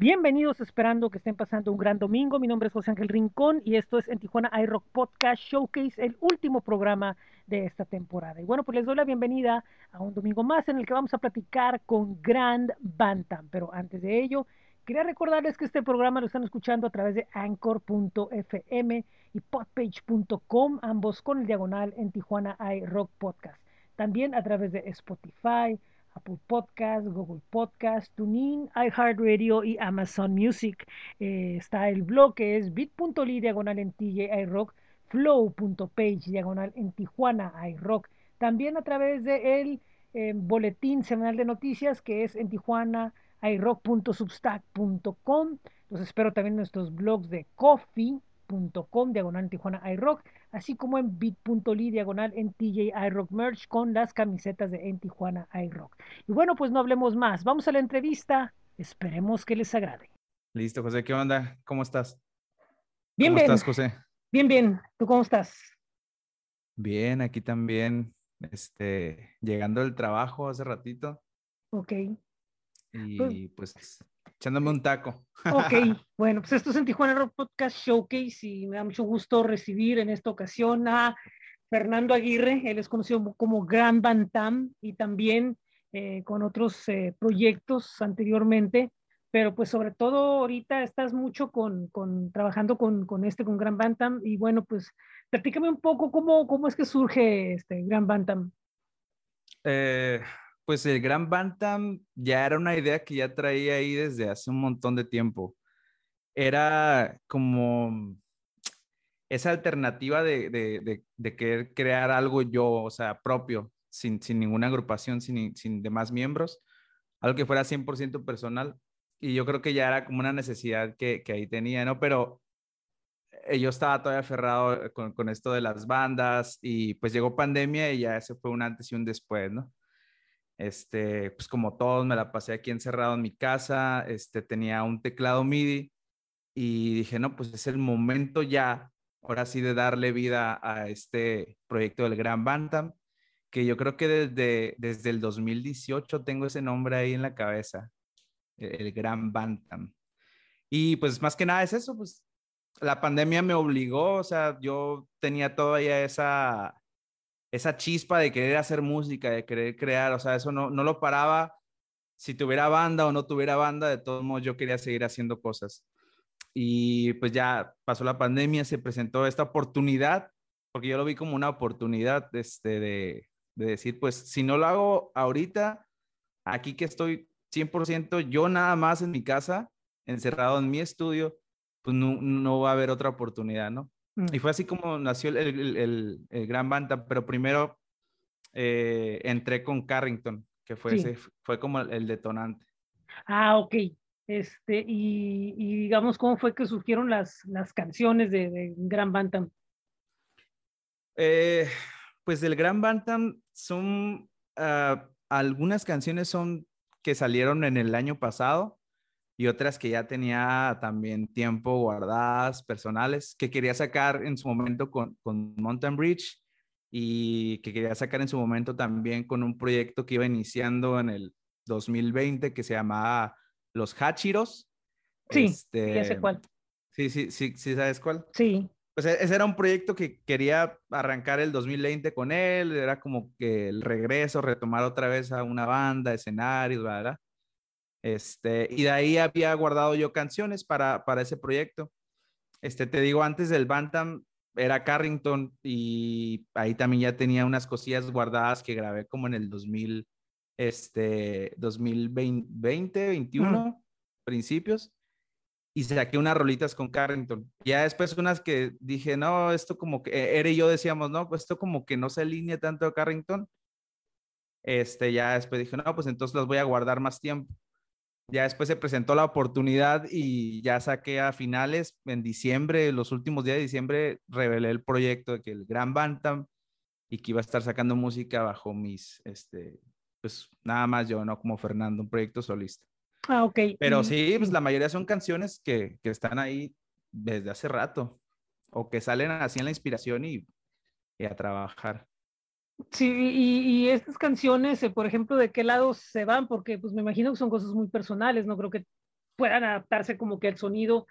Bienvenidos, esperando que estén pasando un gran domingo. Mi nombre es José Ángel Rincón y esto es en Tijuana iRock Podcast Showcase, el último programa de esta temporada. Y bueno, pues les doy la bienvenida a un domingo más en el que vamos a platicar con Grand Bantam. Pero antes de ello, quería recordarles que este programa lo están escuchando a través de anchor.fm y podpage.com, ambos con el diagonal en Tijuana iRock Podcast. También a través de Spotify, Apple Podcast, Google Podcast, TuneIn, iHeartRadio y Amazon Music. Eh, está el blog que es bit.ly diagonal en TJ iRock, flow.page diagonal en Tijuana iRock. También a través de el eh, boletín semanal de noticias que es en Tijuana iRock.substack.com. Los espero también en nuestros blogs de diagonal en Tijuana iRock así como en bit.ly diagonal en TJ iRock Merch con las camisetas de En Tijuana iRock. Y bueno, pues no hablemos más. Vamos a la entrevista. Esperemos que les agrade. Listo, José. ¿Qué onda? ¿Cómo estás? Bien, ¿Cómo bien. estás, José? Bien, bien. ¿Tú cómo estás? Bien, aquí también, este, llegando del trabajo hace ratito Ok. y pues echándome un taco. Ok, bueno, pues esto es en Tijuana Rock Podcast Showcase y me da mucho gusto recibir en esta ocasión a Fernando Aguirre, él es conocido como Gran Bantam y también eh, con otros eh, proyectos anteriormente, pero pues sobre todo ahorita estás mucho con, con trabajando con, con, este, con Gran Bantam y bueno, pues platícame un poco cómo, cómo es que surge este Gran Bantam. Eh, pues el Gran Bantam ya era una idea que ya traía ahí desde hace un montón de tiempo. Era como esa alternativa de, de, de, querer crear algo yo, o sea, propio, sin, sin ninguna agrupación, sin, sin demás miembros, algo que fuera 100% personal. Y yo creo que ya era como una necesidad que, que ahí tenía, ¿no? Pero eh, yo estaba todavía aferrado con, con, esto de las bandas y pues llegó pandemia y ya ese fue un antes y un después, ¿no? Este, pues como todos, me la pasé aquí encerrado en mi casa, este, tenía un teclado MIDI y dije, no, pues es el momento ya, ahora sí, de darle vida a este proyecto del Gran Bantam, que yo creo que desde, desde el 2018 tengo ese nombre ahí en la cabeza, el, el Gran Bantam. Y pues más que nada es eso, pues la pandemia me obligó, o sea, yo tenía todavía esa, esa chispa de querer hacer música, de querer crear, o sea, eso no, no lo paraba. Si tuviera banda o no tuviera banda, de todos modos yo quería seguir haciendo cosas. Y pues ya pasó la pandemia, se presentó esta oportunidad, porque yo lo vi como una oportunidad este, de, de decir, pues si no lo hago ahorita, aquí que estoy 100% yo nada más en mi casa, encerrado en mi estudio, pues no, no va a haber otra oportunidad, ¿no? Y fue así como nació el, el, el, el Gran Banta, pero primero eh, entré con Carrington, que fue, sí. ese, fue como el, detonante. Ah, ok. Este, y, y, digamos, ¿cómo fue que surgieron las, las canciones de, de Gran Bantam? Eh, pues del Gran Bantam son, uh, algunas canciones son que salieron en el año pasado, y otras que ya tenía también tiempo guardadas, personales, que quería sacar en su momento con, con Mountain Bridge y que quería sacar en su momento también con un proyecto que iba iniciando en el 2020 que se llamaba Los Hachiros. Sí, este, ya sé cuál. Sí, sí, sí, sí, ¿sabes cuál? Sí. Pues ese era un proyecto que quería arrancar el 2020 con él, era como que el regreso, retomar otra vez a una banda, escenarios, ¿verdad? Este, y de ahí había guardado yo canciones para, para ese proyecto. Este, te digo, antes del Bantam era Carrington y ahí también ya tenía unas cosillas guardadas que grabé como en el 2000, este, 2020, 21, mm. principios. Y saqué unas rolitas con Carrington. Ya después unas que dije, no, esto como que, Ere y yo decíamos, no, pues esto como que no se alinea tanto a Carrington. Este, ya después dije, no, pues entonces los voy a guardar más tiempo. Ya después se presentó la oportunidad y ya saqué a finales, en diciembre, los últimos días de diciembre, revelé el proyecto de que el Gran Bantam y que iba a estar sacando música bajo mis, este, pues nada más yo, no como Fernando, un proyecto solista. Ah, ok. Pero sí, pues la mayoría son canciones que, que están ahí desde hace rato o que salen así en la inspiración y, y a trabajar. Sí, y, y, estas canciones, eh, por ejemplo, ¿de qué lado se van? Porque pues me imagino que son cosas muy personales, no creo que puedan adaptarse como que al sonido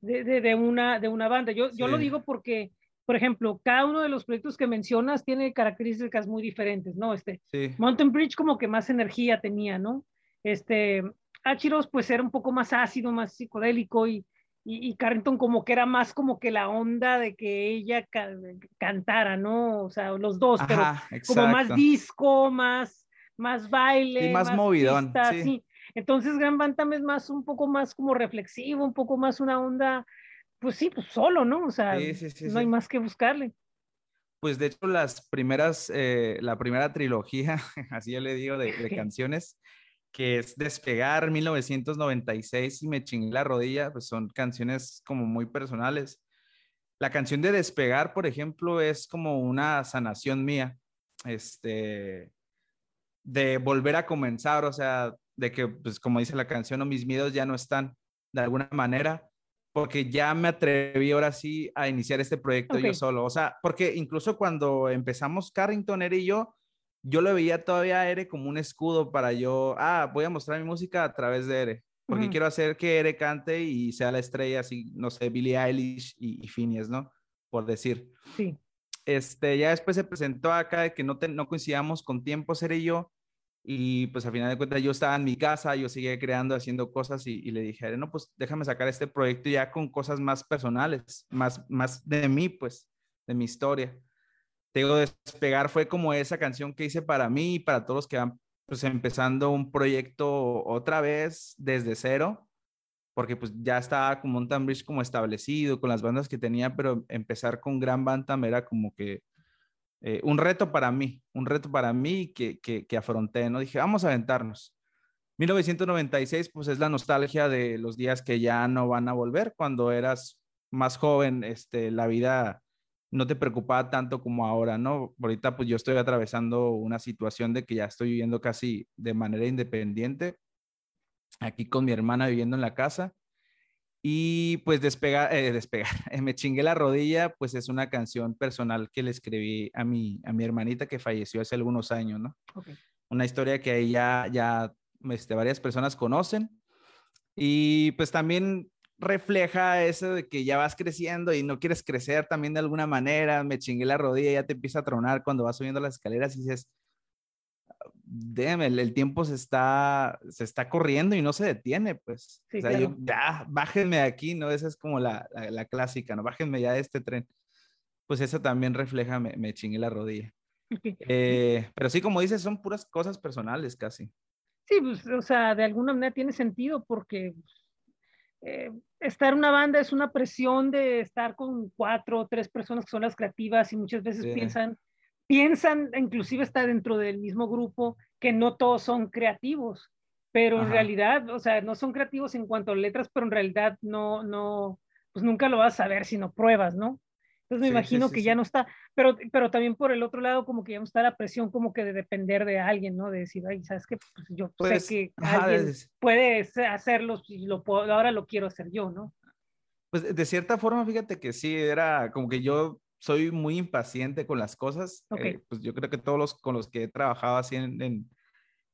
de, de, una, de una banda. Yo, yo lo digo porque, por ejemplo, cada uno de los proyectos que mencionas tiene características muy diferentes, ¿no? Este, Mountain Bridge como que más energía tenía, ¿no? Este, Achiros pues era un poco más ácido, más psicodélico y, y, Carrington como que era más como que la onda de que ella cantara, ¿no? O sea, los dos, pero como más disco, más, más baile. Y más, movidón. sí. Entonces Gran Bantam es más, un poco más como reflexivo, un poco más una onda, pues sí, pues solo, ¿no? O sea, no hay más que buscarle. Pues de hecho las primeras, eh, la primera trilogía, así yo le digo, de, de canciones, que es Despegar 1996 y Me chingué la rodilla, pues son canciones como muy personales. La canción de Despegar, por ejemplo, es como una sanación mía, este, de volver a comenzar, o sea, de que, pues como dice la canción, mis miedos ya no están de alguna manera, porque ya me atreví ahora sí a iniciar este proyecto yo solo, o sea, porque incluso cuando empezamos Carrington, Eri y yo, yo lo veía todavía a Ere como un escudo para yo, ah, voy a mostrar mi música a través de Ere, porque quiero hacer que Ere cante y sea la estrella, así, no sé, Billie Eilish y, y Phineas, ¿no? Por decir. Sí. Este, ya después se presentó acá de que no, no coincidíamos con tiempo, Ere y yo, y pues al final de cuentas yo estaba en mi casa, yo seguía creando, haciendo cosas y, y le dije, no, pues déjame sacar este proyecto ya con cosas más personales, más, más de mí, pues, de mi historia. Te digo, Despegar fue como esa canción que hice para mí y para todos los que van pues empezando un proyecto otra vez desde cero, porque pues ya estaba como un Bridge como establecido con las bandas que tenía, pero empezar con Gran Bantam era como que eh, un reto para mí, un reto para mí que, que, que afronté, ¿no? Dije, vamos a aventarnos. 1996, pues es la nostalgia de los días que ya no van a volver. Cuando eras más joven, este, la vida no te preocupaba tanto como ahora, ¿no? Ahorita pues yo estoy atravesando una situación de que ya estoy viviendo casi de manera independiente, aquí con mi hermana viviendo en la casa. Y pues despegar, eh, despegar, me chingué la rodilla, pues es una canción personal que le escribí a mi, a mi hermanita que falleció hace algunos años, ¿no? Una historia que ahí ya, ya este, varias personas conocen. Y pues también refleja eso de que ya vas creciendo y no quieres crecer también de alguna manera, me chingué la rodilla, ya te empieza a tronar cuando vas subiendo las escaleras y dices, déjame, el, tiempo se está, se está corriendo y no se detiene, pues. o sea, yo, ya, bájenme aquí, ¿no? Esa es como la, la, clásica, ¿no? Bájenme ya de este tren. Pues eso también refleja, me, me chingué la rodilla. Eh, pero sí, como dices, son puras cosas personales casi. Sí, pues, o sea, de alguna manera tiene sentido porque eh, estar en una banda es una presión de estar con cuatro o tres personas que son las creativas y muchas veces piensan, piensan inclusive estar dentro del mismo grupo que no todos son creativos, pero en realidad, o sea, no son creativos en cuanto a letras, pero en realidad no, no, pues nunca lo vas a saber si no pruebas, ¿no? Entonces me imagino que ya no está, pero, pero también por el otro lado como que ya no está la presión como que de depender de alguien, ¿no? De decir, ay, ¿sabes qué? Pues yo sé pues, que alguien puede hacerlo y lo puedo, ahora lo quiero hacer yo, ¿no? Pues de cierta forma, fíjate que sí, era como que yo soy muy impaciente con las cosas. Eh, pues yo creo que todos los con los que he trabajado así en, en,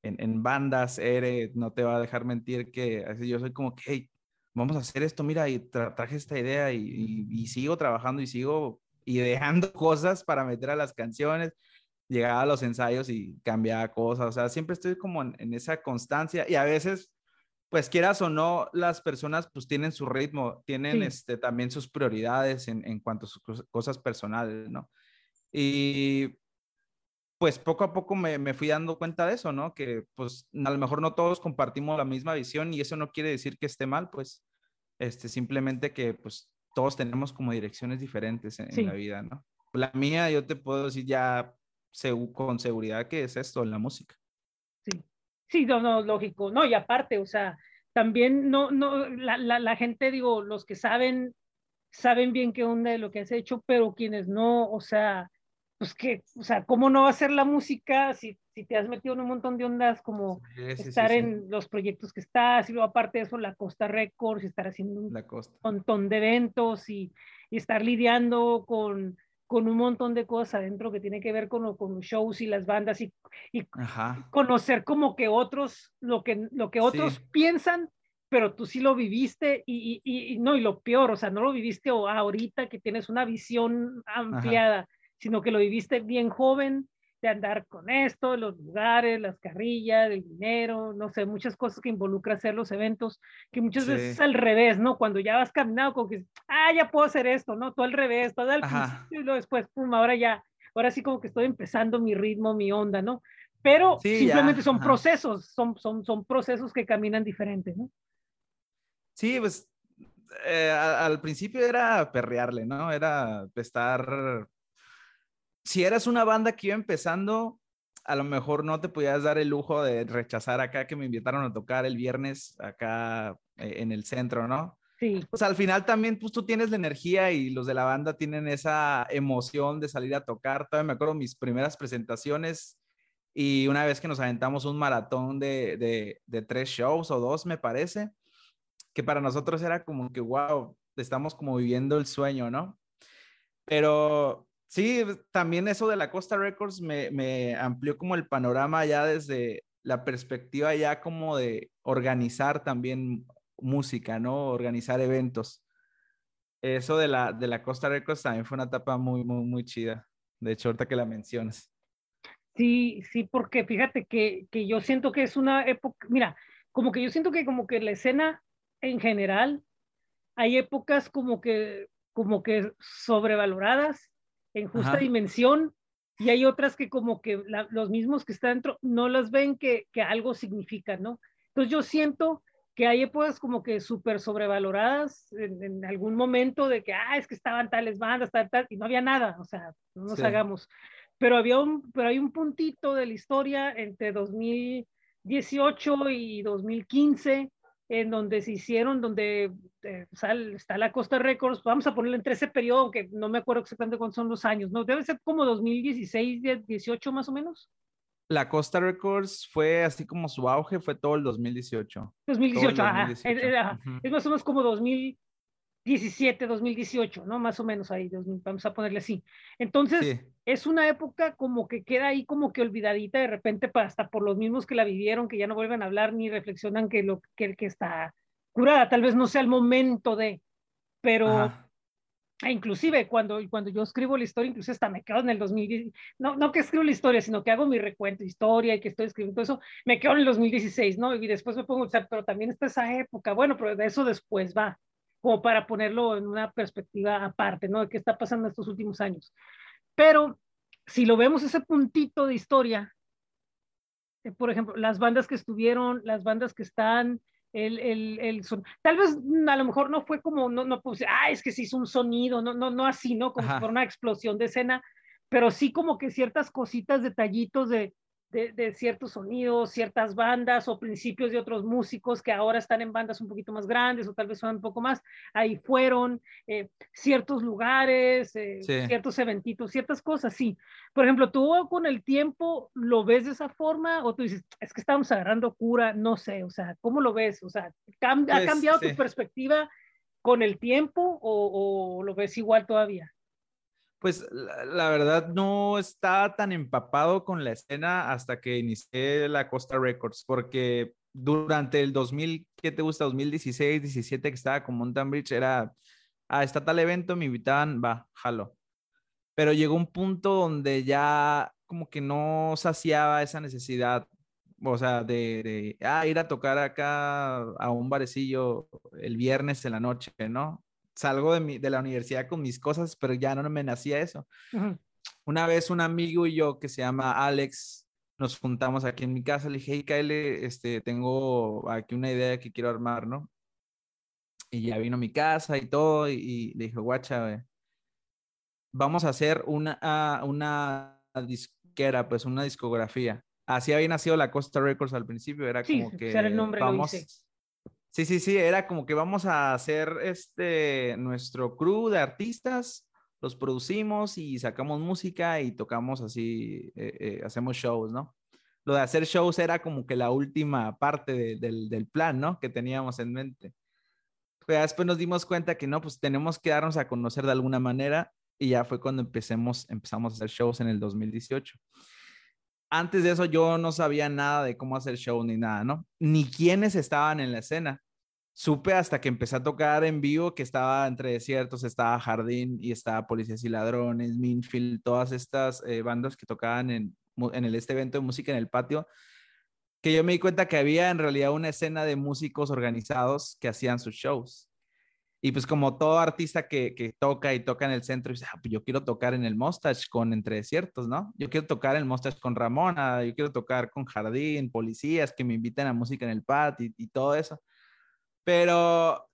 en, bandas, Ere, no te va a dejar mentir que así yo soy como que, hey, vamos a hacer esto, mira, y traje esta idea y, sigo trabajando y sigo ideando cosas para meter a las canciones, llegaba a los ensayos y cambiaba cosas, o sea, siempre estoy como en, esa constancia y a veces, pues quieras o no, las personas pues tienen su ritmo, tienen este, también sus prioridades en, en cuanto a sus cosas personales, ¿no? Y pues poco a poco me, me, fui dando cuenta de eso, ¿no? Que pues a lo mejor no todos compartimos la misma visión y eso no quiere decir que esté mal, pues este, simplemente que pues todos tenemos como direcciones diferentes en, la vida, ¿no? La mía, yo te puedo decir ya con seguridad que es esto, la música. Sí, sí, no, no, lógico, no, y aparte, o sea, también no, no, la, la, la gente, digo, los que saben, saben bien qué onda de lo que has hecho, pero quienes no, o sea, pues que, o sea, ¿cómo no va a ser la música si, si te has metido en un montón de ondas como estar en los proyectos que estás y luego aparte de eso la Costa Records y estar haciendo un montón de eventos y, y, estar lidiando con, con un montón de cosas adentro que tiene que ver con, con los shows y las bandas y, y conocer como que otros, lo que, lo que otros piensan pero tú sí lo viviste y, y, no, y lo peor, o sea, no lo viviste ahorita que tienes una visión ampliada, sino que lo viviste bien joven, de andar con esto, los lugares, las carrillas, el dinero, no sé, muchas cosas que involucra hacer los eventos, que muchas veces es al revés, ¿no? Cuando ya vas caminando, como que, ah, ya puedo hacer esto, ¿no? Todo al revés, todo al principio y luego después, pum, ahora ya, ahora sí como que estoy empezando mi ritmo, mi onda, ¿no? Pero simplemente son procesos, son, son, son procesos que caminan diferentes, ¿no? Sí, pues eh, al principio era perrearle, ¿no? Era estar si eras una banda que iba empezando, a lo mejor no te podías dar el lujo de rechazar acá que me invitaron a tocar el viernes acá eh, en el centro, ¿no? Sí. Pues al final también, pues tú tienes la energía y los de la banda tienen esa emoción de salir a tocar. Todavía me acuerdo mis primeras presentaciones y una vez que nos aventamos un maratón de, de, de tres shows o dos, me parece, que para nosotros era como que, wow, estamos como viviendo el sueño, ¿no? Pero Sí, también eso de la Costa Records me, amplió como el panorama ya desde la perspectiva ya como de organizar también música, ¿no? Organizar eventos. Eso de la, de la Costa Records también fue una etapa muy, muy, muy chida. De hecho, ahorita que la mencionas. Sí, sí, porque fíjate que, que yo siento que es una época, mira, como que yo siento que como que la escena en general, hay épocas como que, como que sobrevaloradas en justa dimensión y hay otras que como que los mismos que están dentro no las ven que, que algo significa, ¿no? Entonces yo siento que hay épocas como que súper sobrevaloradas en, algún momento de que, ah, es que estaban tales bandas, tal, tal, y no había nada, o sea, no nos hagamos. Pero, había un, pero hay un puntito de la historia entre 2018 y 2015 en donde se hicieron, donde eh, está la Costa Records, vamos a ponerlo entre ese periodo, que no me acuerdo exactamente cuántos son los años, ¿no? Debe ser como 2016, 18 más o menos. La Costa Records fue así como su auge, fue todo el 2018. 2018, Ajá, es más o menos como 2000, 17, 2018, ¿no? Más o menos ahí, vamos a ponerle así. Entonces, es una época como que queda ahí como que olvidadita de repente, hasta por los mismos que la vivieron, que ya no vuelven a hablar ni reflexionan que lo que, que está curada, tal vez no sea el momento de, pero e inclusive cuando, cuando yo escribo la historia, incluso hasta me quedo en el 2010, no, no que escribo la historia, sino que hago mi recuento de historia y que estoy escribiendo eso, me quedo en el 2016, ¿no? Y después me pongo, o sea, pero también está esa época, bueno, pero de eso después va como para ponerlo en una perspectiva aparte, ¿no? De qué está pasando estos últimos años. Pero si lo vemos ese puntito de historia, eh, por ejemplo, las bandas que estuvieron, las bandas que están, el, el, el son, tal vez mm, a lo mejor no fue como, no, no puse, ah, es que se hizo un sonido, no, no, no así, ¿no? Como por una explosión de escena, pero sí como que ciertas cositas, detallitos de, de, ciertos sonidos, ciertas bandas o principios de otros músicos que ahora están en bandas un poquito más grandes o tal vez son un poco más, ahí fueron eh, ciertos lugares, eh, ciertos eventitos, ciertas cosas, sí. Por ejemplo, tú con el tiempo lo ves de esa forma o tú dices, es que estamos agarrando cura, no sé, o sea, ¿cómo lo ves? O sea, ¿ha pues, cambiado tu perspectiva con el tiempo o, o lo ves igual todavía? Pues la, verdad no estaba tan empapado con la escena hasta que inicié la Costa Records, porque durante el 2000, ¿qué te gusta? 2016, 17 que estaba con Mountain Bridge, era, ah, está tal evento, me invitaban, va, jalo. Pero llegó un punto donde ya como que no saciaba esa necesidad, o sea, de, de ah, ir a tocar acá a un barecillo el viernes en la noche, ¿no? Salgo de, mi, de la universidad con mis cosas, pero ya no me nacía eso. Una vez un amigo y yo que se llama Alex, nos juntamos aquí en mi casa, le dije, hey, Kyle, este, tengo aquí una idea que quiero armar, ¿no? Y ya vino a mi casa y todo, y, le dije, guacha, vamos a hacer una, ah, una disquera, pues una discografía. Así había nacido la Costa Records al principio, era como que el nombre vamos, Sí, sí, sí, era como que vamos a hacer este nuestro crew de artistas, los producimos y sacamos música y tocamos así, eh, eh, hacemos shows, ¿no? Lo de hacer shows era como que la última parte del, plan, ¿no? Que teníamos en mente. Pero después nos dimos cuenta que no, pues tenemos que darnos a conocer de alguna manera y ya fue cuando empecemos, empezamos a hacer shows en el 2018 antes de eso yo no sabía nada de cómo hacer show ni nada, ¿no? Ni quiénes estaban en la escena. supe hasta que empecé a tocar en vivo que estaba entre desiertos, estaba Jardín y estaba Policías y Ladrones, Minfield, todas estas eh, bandas que tocaban en, en el, este evento de música en el patio, que yo me di cuenta que había en realidad una escena de músicos organizados que hacían sus shows. Y pues como todo artista que, que toca y toca en el centro, dice, ah, pues yo quiero tocar en el Mustache con Entre Desiertos, ¿no? Yo quiero tocar en el Mustache con Ramona, yo quiero tocar con Jardín, policías que me inviten a música en el PAT y, todo eso. Pero,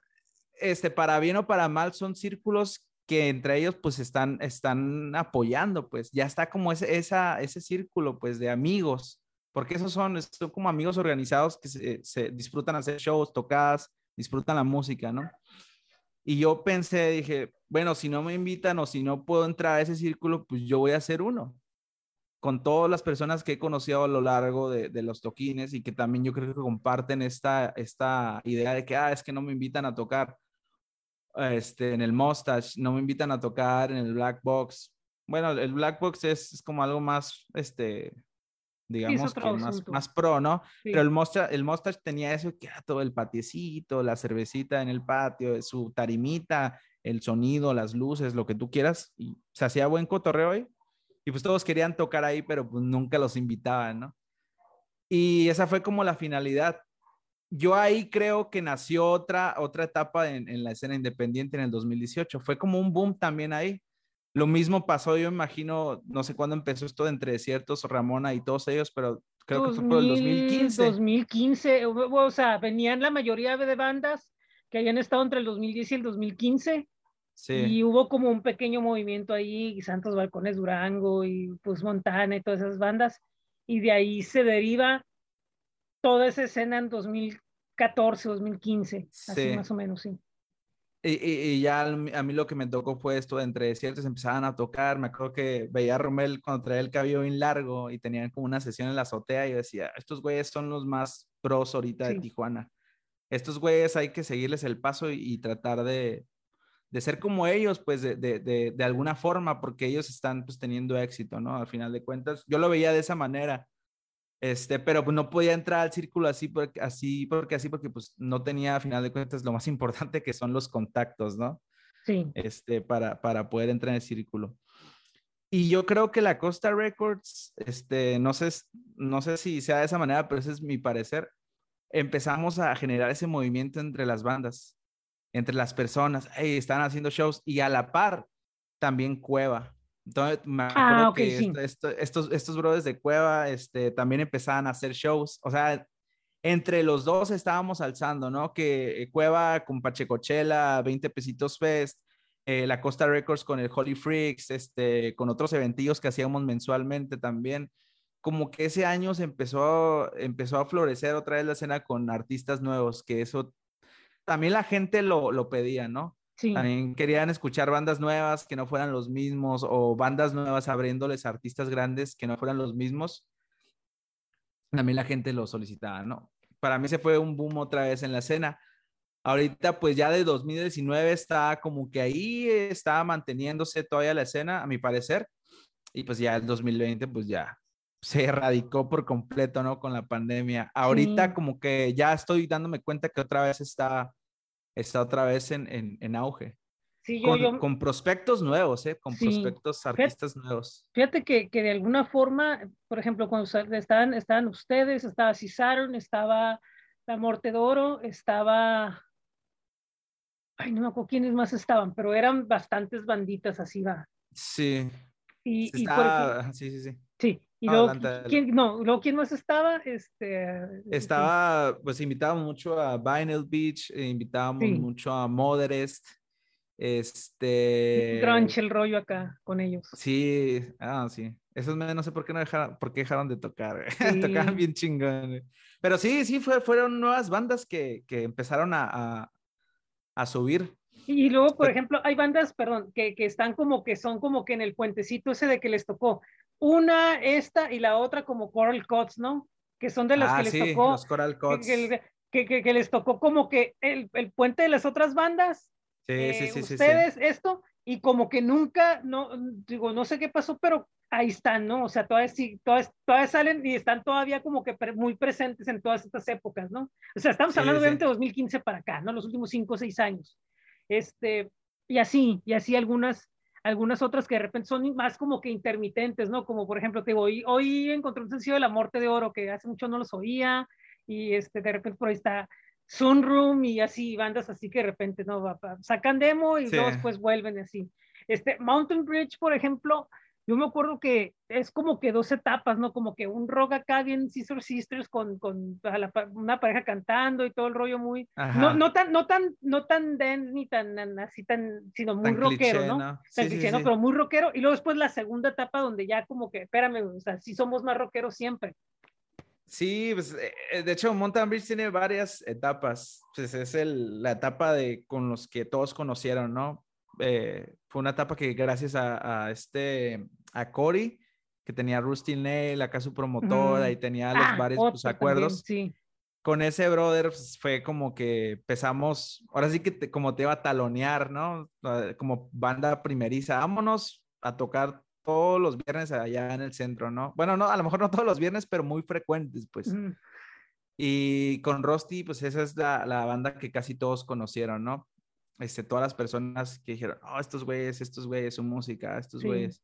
este, para bien o para mal, son círculos que entre ellos pues están, están apoyando, pues ya está como ese, esa, ese círculo pues de amigos, porque esos son, son como amigos organizados que se, se disfrutan hacer shows, tocadas, disfrutan la música, ¿no? Y yo pensé, dije, bueno, si no me invitan o si no puedo entrar a ese círculo, pues yo voy a hacer uno. Con todas las personas que he conocido a lo largo de, de los toquines y que también yo creo que comparten esta, esta idea de que, ah, es que no me invitan a tocar este, en el Mustache, no me invitan a tocar en el Black Box. Bueno, el Black Box es, es como algo más, este, digamos que más, más, pro, ¿no? Pero el Mustache, el Mustache tenía eso que era todo el patiecito, la cervecita en el patio, su tarimita, el sonido, las luces, lo que tú quieras, y se hacía buen cotorreo. Y pues todos querían tocar ahí, pero pues nunca los invitaban, ¿no? Y esa fue como la finalidad. Yo ahí creo que nació otra, otra etapa en, en la escena independiente en el 2018. Fue como un boom también ahí lo mismo pasó, yo imagino, no sé cuándo empezó esto de Entre Desiertos, Ramona y todos ellos, pero creo que fue por el 2015. 2015, o sea, venían la mayoría de bandas que habían estado entre el 2010 y el 2015. Sí. Y hubo como un pequeño movimiento ahí, Santos Balcones Durango y pues Montana y todas esas bandas. Y de ahí se deriva toda esa escena en 2014, 2015, así más o menos, sí. Y, ya a mí lo que me tocó fue esto, entre ciertos empezaban a tocar, me acuerdo que veía a Romel cuando traía el cabello bien largo y tenían como una sesión en la azotea y yo decía, estos güeyes son los más pros ahorita de Tijuana. Estos güeyes hay que seguirles el paso y, tratar de, de, ser como ellos, pues de, de, de, alguna forma, porque ellos están pues teniendo éxito, ¿no? Al final de cuentas, yo lo veía de esa manera. Este, pero pues no podía entrar al círculo así porque así, porque así, porque pues no tenía a final de cuentas lo más importante que son los contactos, ¿no? Sí. Este, para, para poder entrar en el círculo. Y yo creo que la Costa Records, este, no sé, no sé si sea de esa manera, pero ese es mi parecer. Empezamos a generar ese movimiento entre las bandas, entre las personas. Hey, están haciendo shows y a la par también Cueva. Entonces, me ah, acuerdo que estos, estos brothers de Cueva este, también empezaban a hacer shows. O sea, entre los dos estábamos alzando, ¿no? Que eh, Cueva con Pachecochela, 20 pesitos fest, eh, la Costa Records con el Holy Freaks, este, con otros eventillos que hacíamos mensualmente también. Como que ese año se empezó, empezó a florecer otra vez la escena con artistas nuevos, que eso también la gente lo, lo pedía, ¿no? También querían escuchar bandas nuevas que no fueran los mismos o bandas nuevas abriéndoles a artistas grandes que no fueran los mismos. También la gente lo solicitaba, ¿no? Para mí se fue un boom otra vez en la escena. Ahorita, pues ya de 2019 está como que ahí está manteniéndose todavía la escena, a mi parecer. Y pues ya el 2020, pues ya se erradicó por completo, ¿no? Con la pandemia. Ahorita como que ya estoy dándome cuenta que otra vez está está otra vez en, en, auge. Sí, yo, con, prospectos nuevos, ¿eh? Con prospectos artistas nuevos. Fíjate que, que, de alguna forma, por ejemplo, cuando estaban, estaban ustedes, estaba Cisaron, estaba La Morte Oro, estaba... Ay, no me acuerdo quiénes más estaban, pero eran bastantes banditas así, va. Sí. Y, sí, sí, sí. Sí, y luego, ¿quién, no, luego, ¿quién más estaba? Este, estaba, pues invitábamos mucho a Vinyl Beach, eh, invitábamos mucho a Moderest, este... Grunge el rollo acá con ellos. Sí, ah, sí. Esos no sé por qué no dejaron, por qué dejaron de tocar, tocaban bien chingón. Pero sí, sí, fue, fueron nuevas bandas que, que empezaron a, a, a subir. Y luego, por ejemplo, hay bandas, perdón, que, que, están como que son como que en el puentecito ese de que les tocó una, esta y la otra como Coral Cuts, ¿no? Que son de las que ah, les tocó. Los Coral Cuts. Que, que, que, les tocó como que el, el, puente de las otras bandas. Sí, sí, eh, sí. Ustedes, esto, y como que nunca, no, digo, no sé qué pasó, pero ahí están, ¿no? O sea, todas, sí, todas, todas salen y están todavía como que muy presentes en todas estas épocas, ¿no? O sea, estamos hablando obviamente de 2015 para acá, ¿no? Los últimos cinco o seis años. Este, y así, y así algunas, algunas otras que de repente son más como que intermitentes, ¿no? Como por ejemplo, te hoy, hoy encontré un sencillo de La Morte de Oro que hace mucho no los oía y este, de repente por ahí está Sunroom y así, bandas así que de repente, ¿no? Sacan demo y luego después vuelven así. Este, Mountain Bridge, por ejemplo, yo me acuerdo que es como que dos etapas, ¿no? Como que un rock acá bien Sister Sisters con, con una pareja cantando y todo el rollo muy, no, no, tan, no tan, no tan dance ni tan así tan, sino muy rockero, ¿no? Tan cliché, ¿no? Pero muy rockero. Y luego después la segunda etapa donde ya como que, espérame, o sea, sí somos más rockeros siempre. Sí, pues eh, de hecho Mountain Bridge tiene varias etapas. Pues es el, la etapa de con los que todos conocieron, ¿no? Eh, fue una etapa que gracias a, este, a Cory, que tenía Rusty Nail, acá su promotora, y tenía los ah, varios pues, acuerdos. sí. Con ese brother pues, fue como que empezamos, ahora sí que como te iba a talonear, ¿no? Ah, como banda primeriza, vámonos a tocar todos los viernes allá en el centro, ¿no? Bueno, no, a lo mejor no todos los viernes, pero muy frecuentes, pues. Y con Rusty, pues esa es la, la, banda que casi todos conocieron, ¿no? este, todas las personas que dijeron, oh, estos güeyes, estos güeyes, su música, estos güeyes,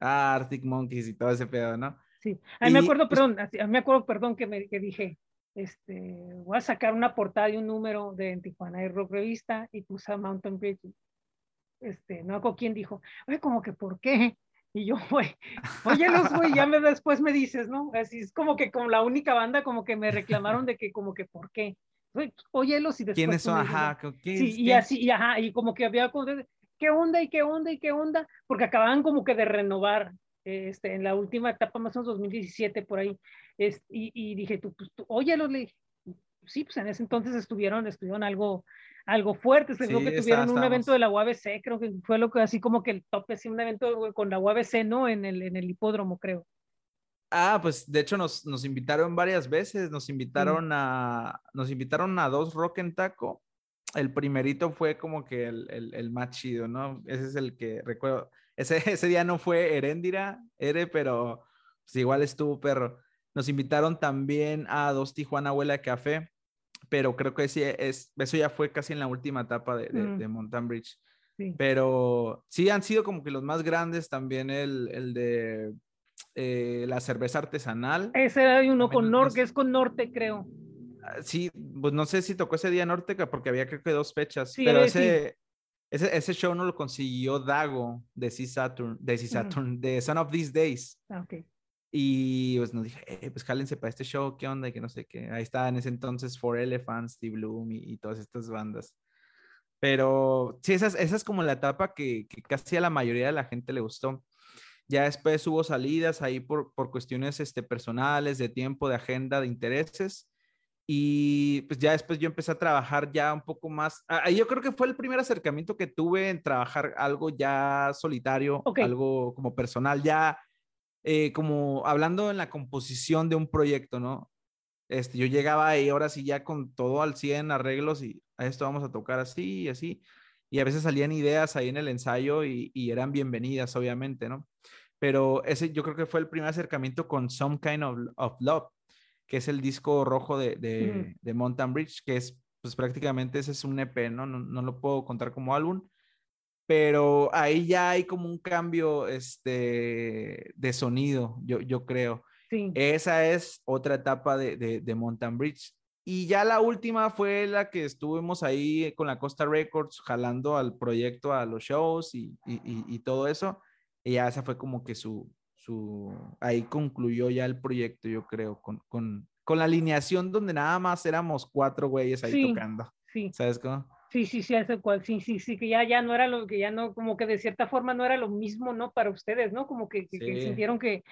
ah, Arctic Monkeys y todo ese pedo, ¿no? Sí, a mí me acuerdo, pues perdón, a mí me acuerdo, perdón, que, me, que dije, este, voy a sacar una portada y un número de Tijuana de Rock Revista y puse a Mountain Bridge. Este, no hago quién dijo, oye, como que, ¿por qué? Y yo, güey, oye, los güey, ya me, después me dices, ¿no? Así es como que como la única banda como que me reclamaron de que como que, ¿por qué? óyelos y después. ¿Quiénes son? Ajá, sí, y así, y ajá, y como que había, ¿qué onda y qué onda y qué onda? Porque acababan como que de renovar este, en la última etapa, más o menos 2017, por ahí. Es, y, y, dije, tú, pues, tú, óyelos, le dije, sí, pues en ese entonces estuvieron, estuvieron algo, algo fuerte, creo que tuvieron un evento de la UABC, creo que fue lo que así como que el tope, así un evento con la UABC, ¿no? En el, en el hipódromo, creo. Ah, pues de hecho nos, nos invitaron varias veces, nos invitaron a, nos invitaron a dos Rock en Taco. El primerito fue como que el, el, el, más chido, ¿no? Ese es el que recuerdo. Ese, ese día no fue Heréndira, Ere, pero pues, igual estuvo perro. Nos invitaron también a dos Tijuana Abuela de Café, pero creo que ese es, eso ya fue casi en la última etapa de, de, de Mountain Bridge. Sí. Pero sí han sido como que los más grandes también el, el de eh, la cerveza artesanal. Ese era uno con norte, que es con norte, creo. Ah, sí, pues no sé si tocó ese día norte, porque había creo que dos fechas, pero ese, ese, ese, show no lo consiguió Dago de C Saturn, de C Saturn, de Son of These Days. Ah, okay. Y pues nos dije, eh, pues jálense para este show, ¿qué onda? Y que no sé qué. Ahí estaba en ese entonces For Elephants, The Bloom y, y, todas estas bandas. Pero sí, esa es, esa es como la etapa que, que, casi a la mayoría de la gente le gustó. Ya después hubo salidas ahí por, por cuestiones este, personales, de tiempo, de agenda, de intereses. Y pues ya después yo empecé a trabajar ya un poco más. Ahí yo creo que fue el primer acercamiento que tuve en trabajar algo ya solitario, algo como personal, ya eh, como hablando en la composición de un proyecto, ¿no? Este, yo llegaba ahí ahora sí ya con todo al 100 arreglos y a esto vamos a tocar así y así. Y a veces salían ideas ahí en el ensayo y, y eran bienvenidas, obviamente, ¿no? pero ese yo creo que fue el primer acercamiento con Some Kind of, Love, que es el disco rojo de, de, de, Mountain Bridge, que es, pues prácticamente ese es un EP, ¿no? ¿no? No, lo puedo contar como álbum, pero ahí ya hay como un cambio este, de sonido, yo, yo creo. Sí. Esa es otra etapa de, de, de Mountain Bridge. Y ya la última fue la que estuvimos ahí con la Costa Records, jalando al proyecto, a los shows y, y, y todo eso y ya esa fue como que su, su, ahí concluyó ya el proyecto, yo creo, con, con, con la alineación donde nada más éramos cuatro güeyes ahí tocando. Sí. ¿Sabes cómo? Sí, sí, sí, hace cual, sí, sí, sí, que ya, ya no era lo que ya no, como que de cierta forma no era lo mismo, ¿no? Para ustedes, ¿no? Como que, que, sintieron que,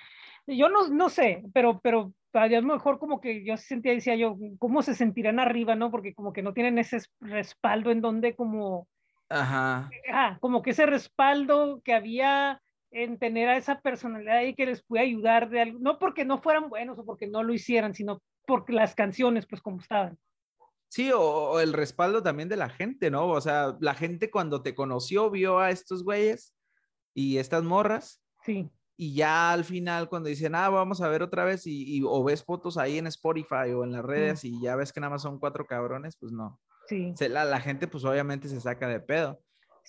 yo no, no sé, pero, pero a lo mejor como que yo sentía, decía yo, ¿cómo se sentirán arriba, no? Porque como que no tienen ese respaldo en donde como, Ajá. Ah, como que ese respaldo que había en tener a esa personalidad y que les puede ayudar de algo, no porque no fueran buenos o porque no lo hicieran, sino porque las canciones, pues como estaban. Sí, o, el respaldo también de la gente, ¿no? O sea, la gente cuando te conoció vio a estos güeyes y estas morras. Sí. y ya al final cuando dicen, ah, vamos a ver otra vez y, o ves fotos ahí en Spotify o en las redes y ya ves que nada más son cuatro cabrones, pues no. Sí. la, la, gente pues obviamente se saca de pedo.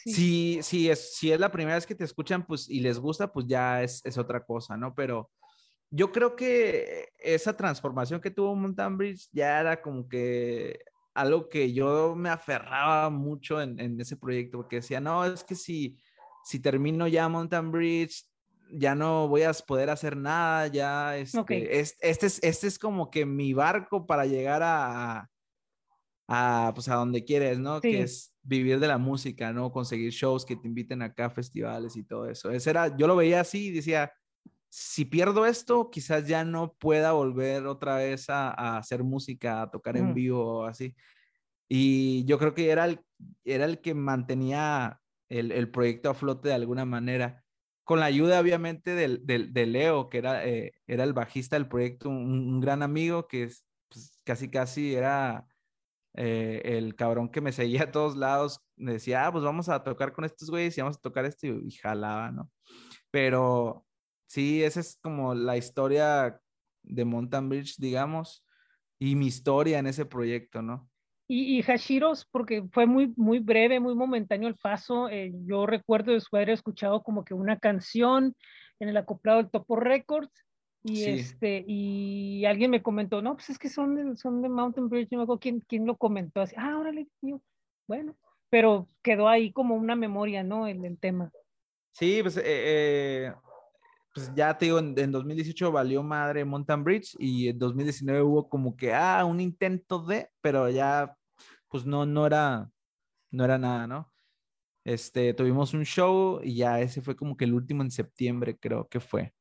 Sí. Si, es, si es la primera vez que te escuchan pues y les gusta, pues ya es, es otra cosa, ¿no? Pero yo creo que esa transformación que tuvo Mountain Bridge ya era como que algo que yo me aferraba mucho en, en ese proyecto, porque decía, no, es que si, si termino ya Mountain Bridge, ya no voy a poder hacer nada, ya este, este, es, este es como que mi barco para llegar a, a, pues a donde quieres, ¿no? Que es vivir de la música, ¿no? Conseguir shows que te inviten acá a festivales y todo eso. Ese era, yo lo veía así y decía, si pierdo esto, quizás ya no pueda volver otra vez a, hacer música, a tocar en vivo o así. Y yo creo que era el, era el que mantenía el, el proyecto a flote de alguna manera con la ayuda obviamente del, de Leo, que era, eh, era el bajista del proyecto, un, gran amigo que es, pues, casi casi era eh, el cabrón que me seguía a todos lados, me decía, ah, pues vamos a tocar con estos güeyes y vamos a tocar esto y, jalaba, ¿no? Pero sí, esa es como la historia de Mountain Bridge, digamos, y mi historia en ese proyecto, ¿no? Y, y, Hashiros, porque fue muy, muy breve, muy momentáneo el paso. Eh, yo recuerdo de haber escuchado como que una canción en el acoplado del Topo Records. Y, este, y alguien me comentó, no, pues es que son de, son de Mountain Bridge. No me acuerdo quién, quién lo comentó. Así, ah, órale, yo, bueno, pero quedó ahí como una memoria, ¿no? El, el tema. Sí, pues, eh, eh, pues ya te digo, en, en, 2018 valió madre Mountain Bridge y en 2019 hubo como que, ah, un intento de, pero ya pues no, no era, no era nada, ¿no? Este, tuvimos un show y ya ese fue como que el último en septiembre, creo que fue.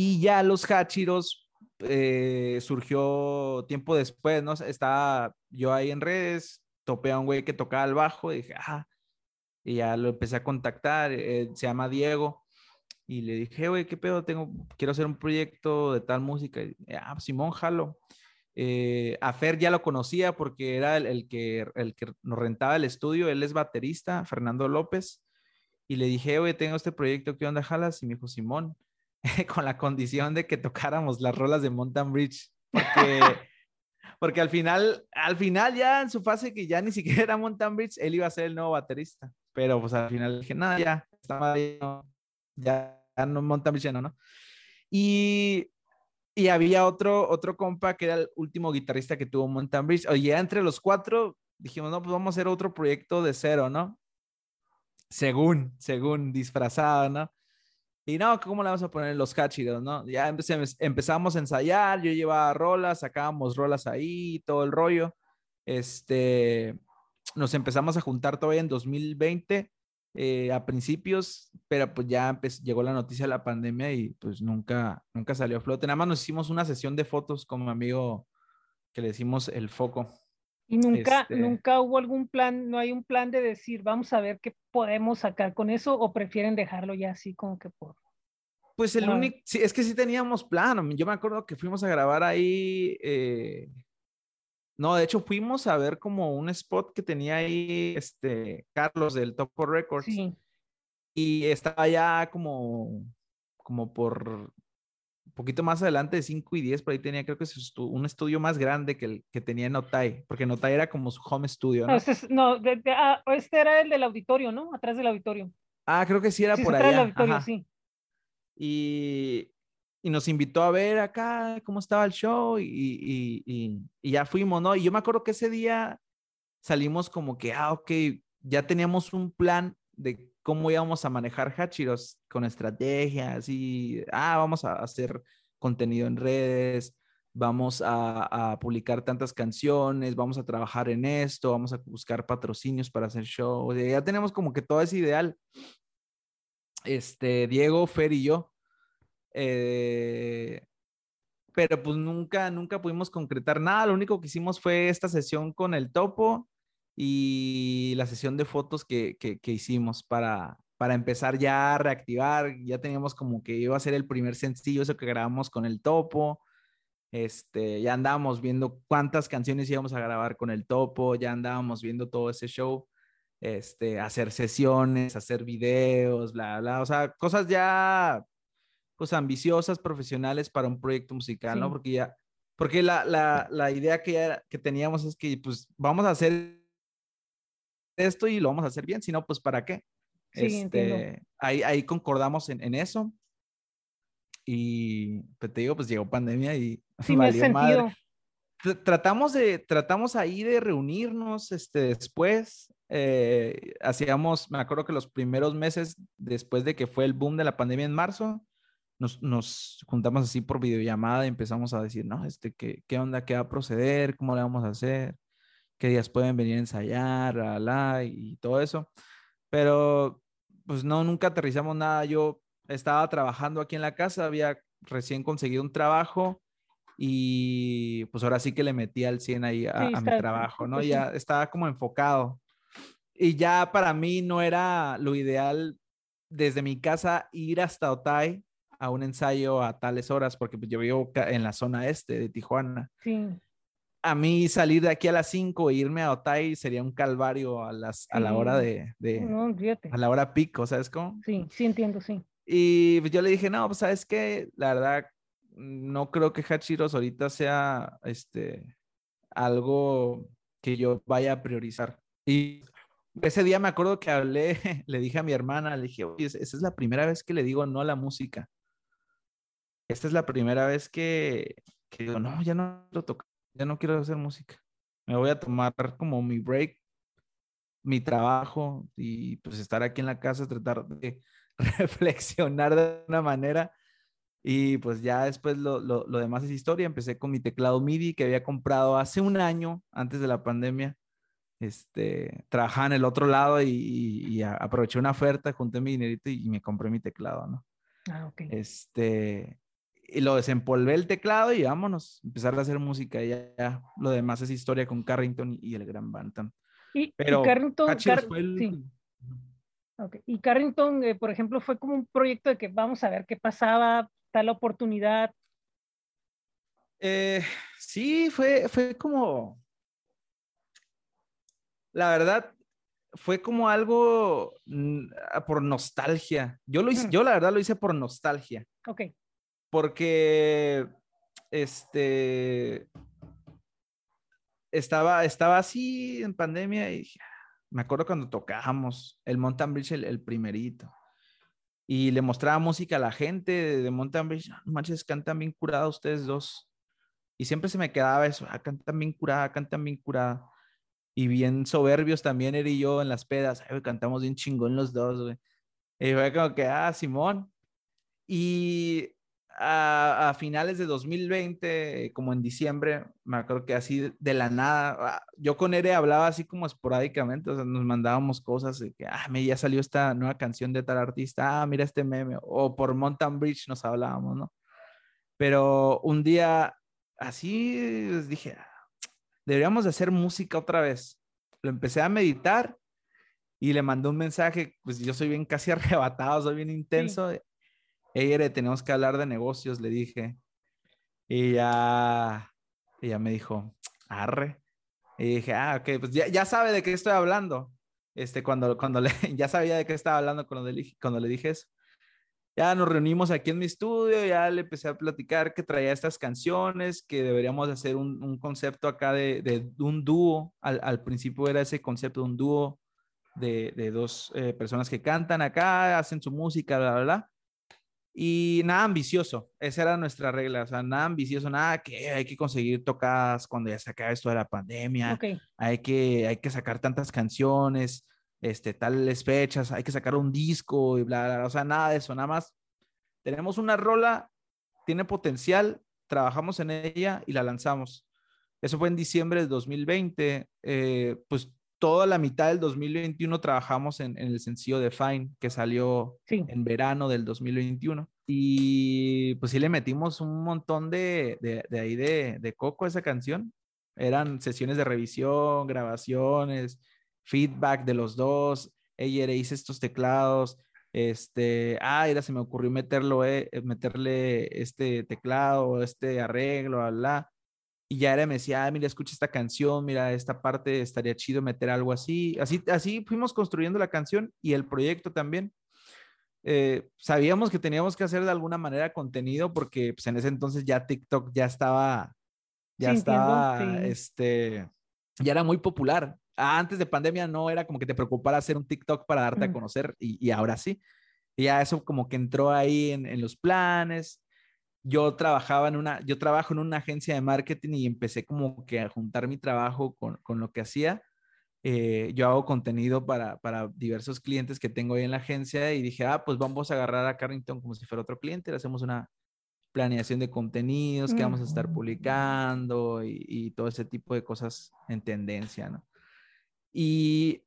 Y ya los Hachiros eh, surgió tiempo después, ¿no? Estaba yo ahí en redes, topé a un güey que tocaba el bajo y dije, ah, y ya lo empecé a contactar, eh, se llama Diego, y le dije, güey, ¿qué pedo? Tengo, quiero hacer un proyecto de tal música. Y, ah, Simón, jalo. Eh, a Fer ya lo conocía porque era el, que, el que nos rentaba el estudio, él es baterista, Fernando López, y le dije, oye, tengo este proyecto, ¿qué onda jalas? Y me dijo, Simón, con la condición de que tocáramos las rolas de Mountain Bridge, porque, porque al final, al final ya en su fase que ya ni siquiera era Mountain Bridge, él iba a ser el nuevo baterista, pero pues al final dije, nada, ya, estaba ya, ya no Mountain Bridge, no, ¿no? Y y había otro, otro compa que era el último guitarrista que tuvo Mountain Bridge. Oye, entre los cuatro dijimos, no, pues vamos a hacer otro proyecto de cero, ¿no? Según, según, disfrazado, ¿no? Y no, ¿cómo le vamos a poner los cachidos, no? Ya empezamos a ensayar, yo llevaba rolas, sacábamos rolas ahí, todo el rollo. Este, nos empezamos a juntar todavía en 2020 eh, a principios, pero pues ya llegó la noticia de la pandemia y pues nunca, nunca salió a flote. Nada más nos hicimos una sesión de fotos con mi amigo que le decimos el foco. Y nunca, este nunca hubo algún plan, no hay un plan de decir, vamos a ver qué podemos sacar con eso, o prefieren dejarlo ya así como que por. Pues el único, sí, es que sí teníamos plan. Yo me acuerdo que fuimos a grabar ahí eh, no, de hecho fuimos a ver como un spot que tenía ahí este Carlos del Topo Records. Sí. Y estaba ya como, como por poquito más adelante de 5 y 10, por ahí tenía creo que es un estudio más grande que el que tenía Notai, porque Notai era como su home studio, ¿no? No, ah, este era el del auditorio, ¿no? Atrás del auditorio. Ah, creo que sí era por allá. auditorio, sí. Y, y nos invitó a ver acá cómo estaba el show y, y, y, ya fuimos, ¿no? Y yo me acuerdo que ese día salimos como que, ah, ok, ya teníamos un plan de cómo íbamos a manejar Hachiros con estrategias y, ah, vamos a hacer contenido en redes, vamos a, a, publicar tantas canciones, vamos a trabajar en esto, vamos a buscar patrocinios para hacer show. ya tenemos como que todo ese ideal. Este, Diego, Fer y yo eh, pero pues nunca, nunca pudimos concretar nada. Lo único que hicimos fue esta sesión con el topo y la sesión de fotos que, que, hicimos para, para empezar ya a reactivar. Ya teníamos como que iba a ser el primer sencillo, eso que grabamos con el topo. Este, ya andábamos viendo cuántas canciones íbamos a grabar con el topo, ya andábamos viendo todo ese show, este, hacer sesiones, hacer videos, bla, bla, o sea, cosas ya pues ambiciosas, profesionales para un proyecto musical, ¿no? Sí. Porque ya, porque la, la, la idea que, ya- que teníamos es que pues vamos a hacer esto y lo vamos a hacer bien, si no, pues ¿para qué? Sí, entiendo. Este, ahí, ahí concordamos en, en eso. Y pues te digo, pues llegó pandemia y Sí, valió madre. Tratamos de, tratamos ahí de reunirnos, este, después, eh, hacíamos, me acuerdo que los primeros meses después de que fue el boom de la pandemia en marzo, nos, nos juntamos así por videollamada y empezamos a decir, no, este, ¿qué, qué onda? ¿Qué va a proceder? ¿Cómo le vamos a hacer? ¿Qué días pueden venir a ensayar? La, la, y todo eso. Pero, pues no, nunca aterrizamos nada. Yo estaba trabajando aquí en la casa, había recién conseguido un trabajo y pues ahora sí que le metí al 100 ahí a, Sí, a mi trabajo, ¿no? sí. Ya estaba como enfocado. Y ya para mí no era lo ideal desde mi casa ir hasta Otay a un ensayo a tales horas, porque pues, yo vivo en la zona este de Tijuana. Sí, A mí salir de aquí a las 5 e irme a Otay sería un calvario a, las, a la hora de, de- no, a la hora pico, ¿sabes cómo? Sí, sí entiendo, sí. Y pues, yo le dije, no, pues sabes qué, la verdad, no creo que Hachiros ahorita sea este algo que yo vaya a priorizar. Y ese día me acuerdo que hablé, le dije a mi hermana, le dije, oye, esa es la primera vez que le digo no a la música. Esta es la primera vez que, que digo, no, ya no quiero tocar, ya no quiero hacer música. Me voy a tomar como mi break, mi trabajo y pues estar aquí en la casa, tratar de reflexionar de una manera. Y pues ya después lo, lo, lo demás es historia. Empecé con mi teclado MIDI que había comprado hace un año, antes de la pandemia. Este, trabajaba en el otro lado y, y- aproveché una oferta, junté mi dinerito y, y me compré mi teclado, ¿no? Ah, ok. Este, y lo desempolvé el teclado y vámonos, empezar a hacer música. y Ya, ya lo demás es historia con Carrington y, el Gran Bantam. Y, y Pero Carrington, Car- fue el- sí. Y Carrington, eh, por ejemplo, fue como un proyecto de que vamos a ver qué pasaba, tal oportunidad. Eh, sí, fue, fue como, la verdad, fue como algo mm, ah, por nostalgia. Yo lo hice, Mm. yo la verdad lo hice por nostalgia, Ok, porque este estaba, estaba así en pandemia y me acuerdo cuando tocábamos el Mountain Bridge, el, el primerito. Y le mostraba música a la gente de, Mountain Bridge. "Ah, No manches, cantan bien curada ustedes dos. Y siempre se me quedaba eso, ah, cantan bien curada, cantan bien curada. Y bien soberbios también, y yo en las pedas. Ay, cantamos bien chingón los dos, güey. Y fue como que, ah, Simón. Y a, a finales de 2020, como en diciembre, me acuerdo que así de, la nada, ah, yo con Ere hablaba así como esporádicamente, o sea, nos mandábamos cosas de que, ah, me ya salió esta nueva canción de tal artista, ah, mira este meme, o por Mountain Bridge nos hablábamos, ¿no? Pero un día así pues, dije, "Ah, deberíamos de hacer música otra vez. Lo empecé a meditar y le mandé un mensaje, pues yo soy bien casi arrebatado, soy bien intenso. Hey, Ere, tenemos que hablar de negocios, le dije. Y ya, ella me dijo, arre. Y dije, ah, ok, pues ya, ya sabe de qué estoy hablando. Este, cuando, cuando le, ya sabía de qué estaba hablando cuando le, cuando le dije eso. Ya nos reunimos aquí en mi estudio, ya le empecé a platicar que traía estas canciones, que deberíamos hacer un, un concepto acá de, de un dúo. Al, al, principio era ese concepto de un dúo de, de dos eh, personas que cantan acá, hacen su música, bla, bla, bla. Y nada ambicioso, esa era nuestra regla, o sea, nada ambicioso, nada que hay que conseguir tocadas cuando ya se acabe esto de la pandemia, okay. hay, que, hay que sacar tantas canciones, este, tales fechas, hay que sacar un disco y bla, bla, bla, o sea, nada de eso, nada más tenemos una rola, tiene potencial, trabajamos en ella y la lanzamos. Eso fue en diciembre del 2020, eh, pues toda la mitad del 2021 trabajamos en, en el sencillo de Fine, que salió sí. en verano del 2021. Y pues sí le metimos un montón de, de, de ahí de, de, coco a esa canción. Eran sesiones de revisión, grabaciones, feedback de los dos. Ella hice estos teclados. Este, ah, era, se me ocurrió meterlo, eh, meterle este teclado, este arreglo, bla, bla. Y ya era, me decía, ah, mira, escucha esta canción, mira, esta parte estaría chido meter algo así. Así, así fuimos construyendo la canción y el proyecto también. eh, sabíamos que teníamos que hacer de alguna manera contenido porque pues, en ese entonces ya TikTok ya estaba, ya estaba, este, ya era muy popular. Antes de pandemia no era como que te preocupara hacer un TikTok para darte a mm. conocer y, y, ahora sí. Y ya eso como que entró ahí en, en los planes yo trabajaba en una, yo trabajo en una agencia de marketing y empecé como que a juntar mi trabajo con, con lo que hacía. Eh, yo hago contenido para, para, diversos clientes que tengo ahí en la agencia y dije, ah, pues vamos a agarrar a Carrington como si fuera otro cliente, le hacemos una planeación de contenidos que vamos a estar publicando y, y, todo ese tipo de cosas en tendencia, ¿no? Y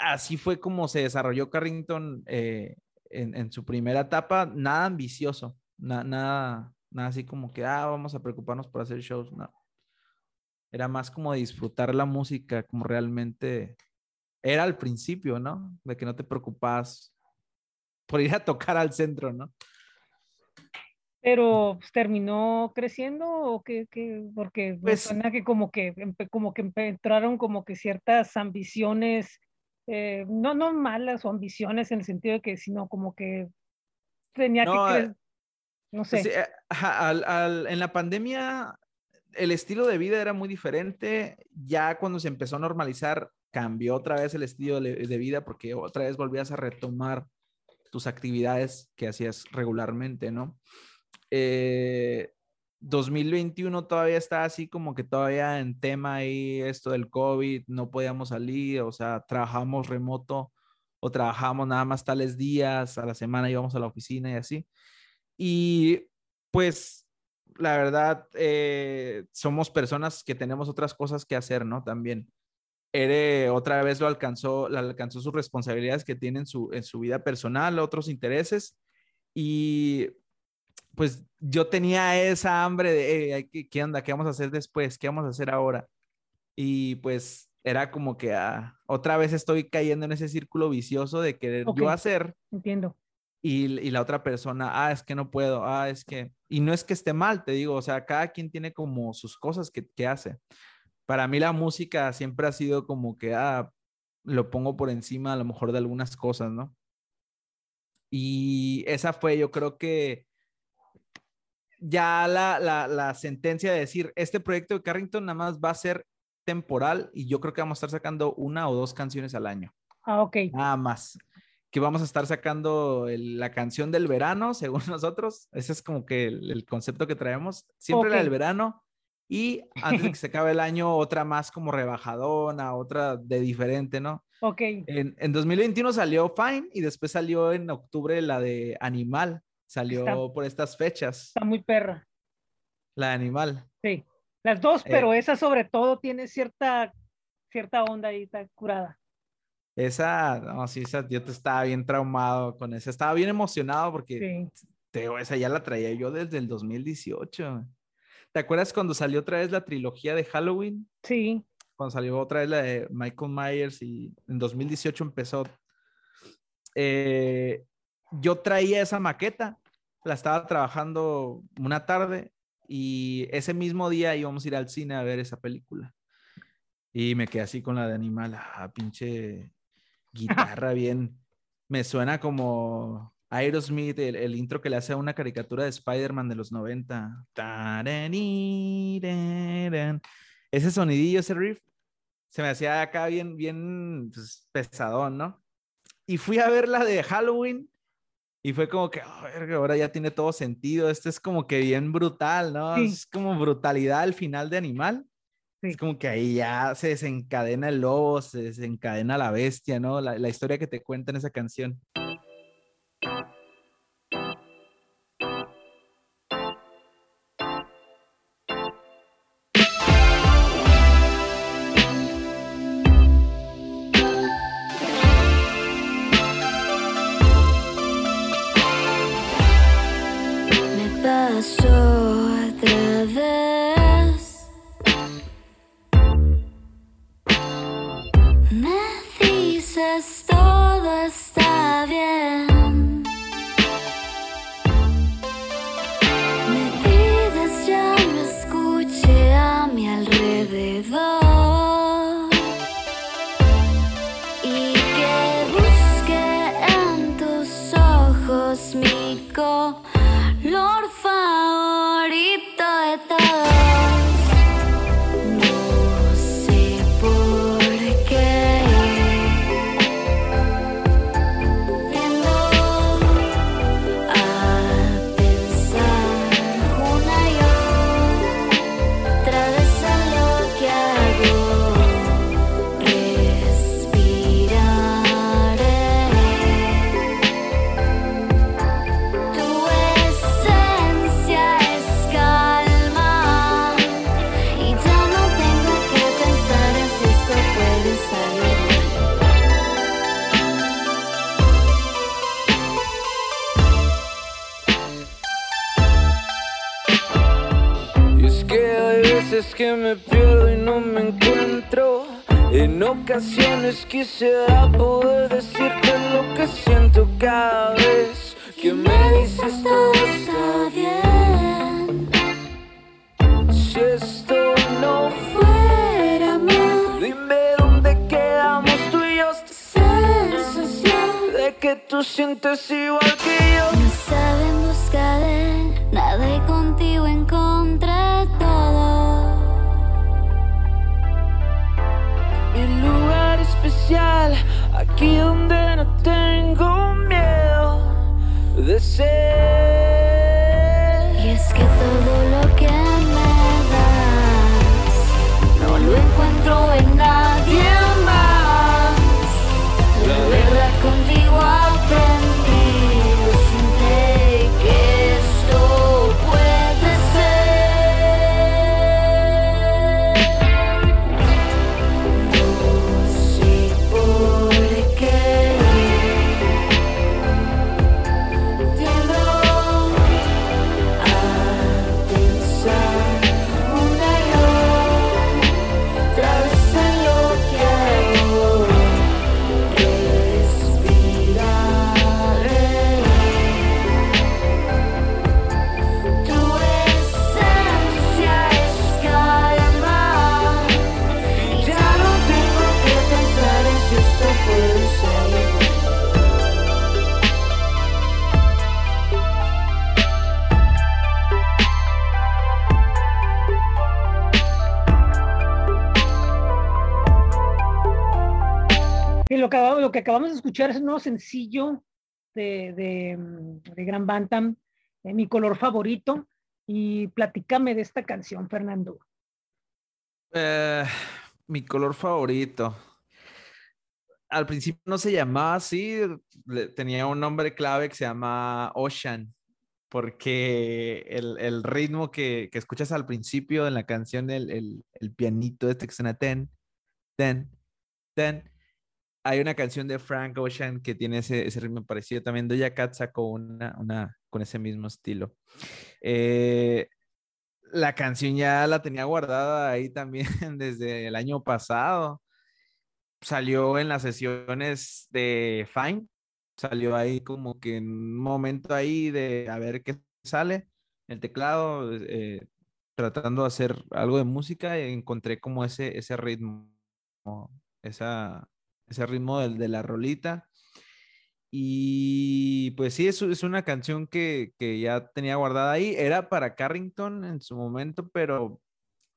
así fue como se desarrolló Carrington eh, en, en, su primera etapa, nada ambicioso, nada, Nada así como que, ah, vamos a preocuparnos por hacer shows. No. Era más como disfrutar la música, como realmente era al principio, ¿no? De que no te preocupas por ir a tocar al centro, ¿no? Pero pues, terminó creciendo o qué, porque pues, suena que como que como que entraron como que ciertas ambiciones, eh, no, no malas o ambiciones en el sentido de que, sino como que tenía que no sé. Eh, en la pandemia el estilo de vida era muy diferente. Ya cuando se empezó a normalizar, cambió otra vez el estilo de, vida porque otra vez volvías a retomar tus actividades que hacías regularmente, ¿no? 2021 eh, todavía está así como que todavía en tema ahí esto del COVID, no podíamos salir, o sea, trabajamos remoto o trabajamos nada más tales días a la semana íbamos a la oficina y así. Y pues la verdad, eh, somos personas que tenemos otras cosas que hacer, ¿no? También. Ere otra vez lo alcanzó, alcanzó sus responsabilidades que tiene en su, en su vida personal, otros intereses. Y pues yo tenía esa hambre de, ¿qué, onda? ¿Qué vamos a hacer después? ¿Qué vamos a hacer ahora? Y pues era como que ah, otra vez estoy cayendo en ese círculo vicioso de querer yo hacer. Entiendo y, la otra persona, ah, es que no puedo, ah, es que, y no es que esté mal, te digo, o sea, cada quien tiene como sus cosas que, que hace. Para mí la música siempre ha sido como que, ah, lo pongo por encima a lo mejor de algunas cosas, ¿no? Y esa fue, yo creo que ya la, la, la sentencia de decir, este proyecto de Carrington nada más va a ser temporal y yo creo que vamos a estar sacando una o dos canciones al año. Ah, ok. Nada más que vamos a estar sacando la canción del verano, según nosotros. Ese es como que el, concepto que traemos. Siempre la del verano. Y antes de que se acabe el año, otra más como rebajadona, otra de diferente, ¿no? Ok. En, en 2021 salió Fine y después salió en octubre la de Animal. Salió por estas fechas. Está muy perra. La de Animal. Sí. Las dos, eh, pero esa sobre todo tiene cierta, cierta onda ahí, está curada. Esa, no, sí, esa, yo te estaba bien traumado con esa. Estaba bien emocionado porque te, esa ya la traía yo desde el 2018. ¿Te acuerdas cuando salió otra vez la trilogía de Halloween? Sí. Cuando salió otra vez la de Michael Myers y en 2018 empezó. Eh, yo traía esa maqueta, la estaba trabajando una tarde y ese mismo día íbamos a ir al cine a ver esa película. Y me quedé así con la de animal, ah, pinche guitarra bien. Me suena como Aerosmith, el, el, intro que le hace a una caricatura de Spider-Man de los 90. Ese sonidillo, ese riff, se me hacía acá bien, bien pues, pesadón, ¿no? Y fui a ver la de Halloween y fue como que, oh, ahora ya tiene todo sentido. Este es como que bien brutal, ¿no? Es como brutalidad al final de Animal. Es como que ahí ya se desencadena el lobo, se desencadena la bestia, ¿no? La, la historia que te cuenta en esa canción. Y que busque en que me pierdo y no me encuentro. En ocasiones quisiera poder decirte lo que siento cada vez que me dices todo está bien. Si esto no fuera amor, dime dónde quedamos tú y yo. Esta sensación de que tú sientes igual que yo. No saben buscar en nada y contigo encontré aquí donde no tengo miedo de ser. Y es que todo lo que me das no lo encuentro en nadie acabamos- de escuchar es un nuevo sencillo de, de, mm, de Gran Bantam, eh, mi color favorito. Y platícame de esta canción, Fernando. Eh, mi color favorito. Al principio no se llamaba así, tenía un nombre clave que se llama Ocean, porque el, el ritmo que, que escuchas al principio en la canción, el, el, el pianito este que suena ten, ten, ten. Hay una canción de Frank Ocean que tiene ese, ese ritmo parecido. También Doja Cat sacó una, una con ese mismo estilo. Eh, la canción ya la tenía guardada ahí también desde el año pasado. Salió en las sesiones de Fine. Salió ahí como que en un momento ahí de a ver qué sale. El teclado, eh, tratando de hacer algo de música, encontré como ese, ese ritmo, esa, ese ritmo del- de, la rolita. Y pues sí, es, es una canción que, que ya tenía guardada ahí. Era para Carrington en su momento, pero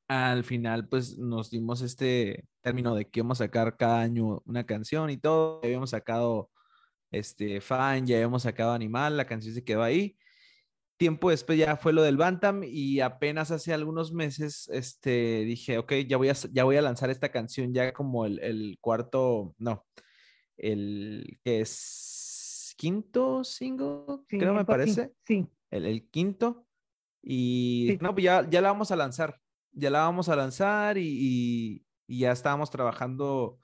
al final pues nos dimos este término de que íbamos a sacar cada año una canción y todo. Habíamos sacado este Fan, ya habíamos sacado Animal, la canción se quedó ahí. Tiempo después ya fue lo del Bantam y apenas hace algunos meses este, dije, ok, ya voy a, ya voy a lanzar esta canción ya como el, el cuarto, no, el que es quinto single, Sí, creo me parece Sí, el, el quinto. Y Sí. no, pues ya, ya la vamos a lanzar. Ya la vamos a lanzar y, y- y ya estábamos trabajando,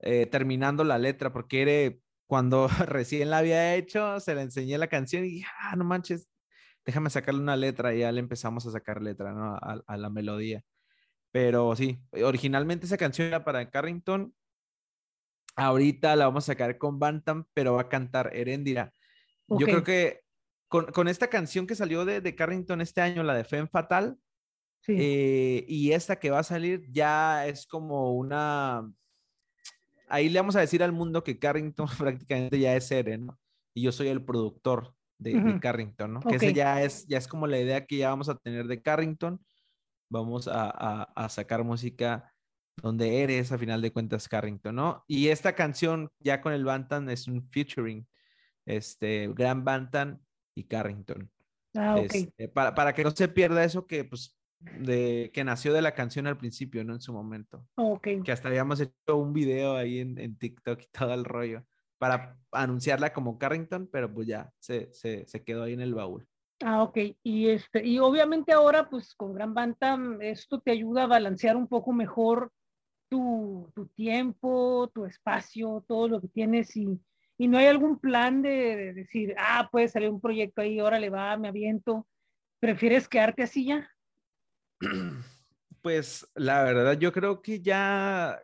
eh, terminando la letra, porque era cuando recién la había hecho, se le enseñé la canción y dije, ah, no manches, déjame sacarle una letra y ya le empezamos a sacar letra, ¿no? A, a la melodía. Pero sí, originalmente esa canción era para Carrington. Ahorita la vamos a sacar con Bantam, pero va a cantar Erendira. Yo creo que con, con esta canción que salió de, de Carrington este año, la de Femme Fatal, sí. eh, y esta que va a salir ya es como una... Ahí le vamos a decir al mundo que Carrington prácticamente ya es Eren, ¿no? Y yo soy el productor de. Carrington, ¿no? Que ese ya es, ya es como la idea que ya vamos a tener de Carrington. Vamos a, a- a sacar música donde eres, a final de cuentas, Carrington, ¿no? Y esta canción, ya con el Bantan, es un featuring, este, Gran Bantan y Carrington. Ah, ok. Este, para, para que no se pierda eso que, pues, de, que nació de la canción al principio, ¿no? En su momento. Ok. Que hasta habíamos hecho un video ahí en, en TikTok y todo el rollo para anunciarla como Carrington, pero pues ya se, se, se quedó ahí en el baúl. Ah, ok. Y este, y obviamente ahora, pues con Gran Bantam, esto te ayuda a balancear un poco mejor tu, tu tiempo, tu espacio, todo lo que tienes y, y no hay algún plan de, de decir, ah, puede salir un proyecto ahí, órale, va, me aviento. ¿Prefieres quedarte así ya? Pues la verdad, yo creo que ya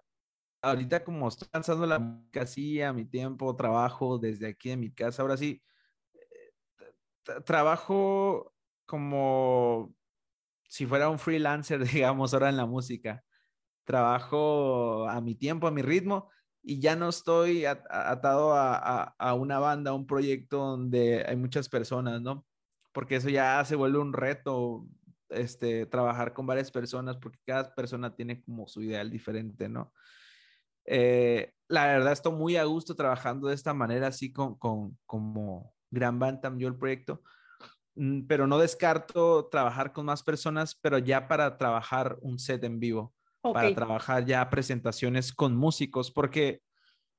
ahorita como estoy lanzando la música así a mi tiempo, trabajo desde aquí en mi casa, ahora sí, eh, tra- trabajo como si fuera un freelancer, digamos, ahora en la música. Trabajo a mi tiempo, a mi ritmo, y ya no estoy atado a, a- a una banda, a un proyecto donde hay muchas personas, ¿no? Porque eso ya se vuelve un reto, este, trabajar con varias personas, porque cada persona tiene como su ideal diferente, ¿no? Eh, la verdad, estoy muy a gusto trabajando de esta manera, así con, con como Gran Bantam, yo el proyecto, Mm, pero no descarto trabajar con más personas, pero ya para trabajar un set en vivo, para trabajar ya presentaciones con músicos, porque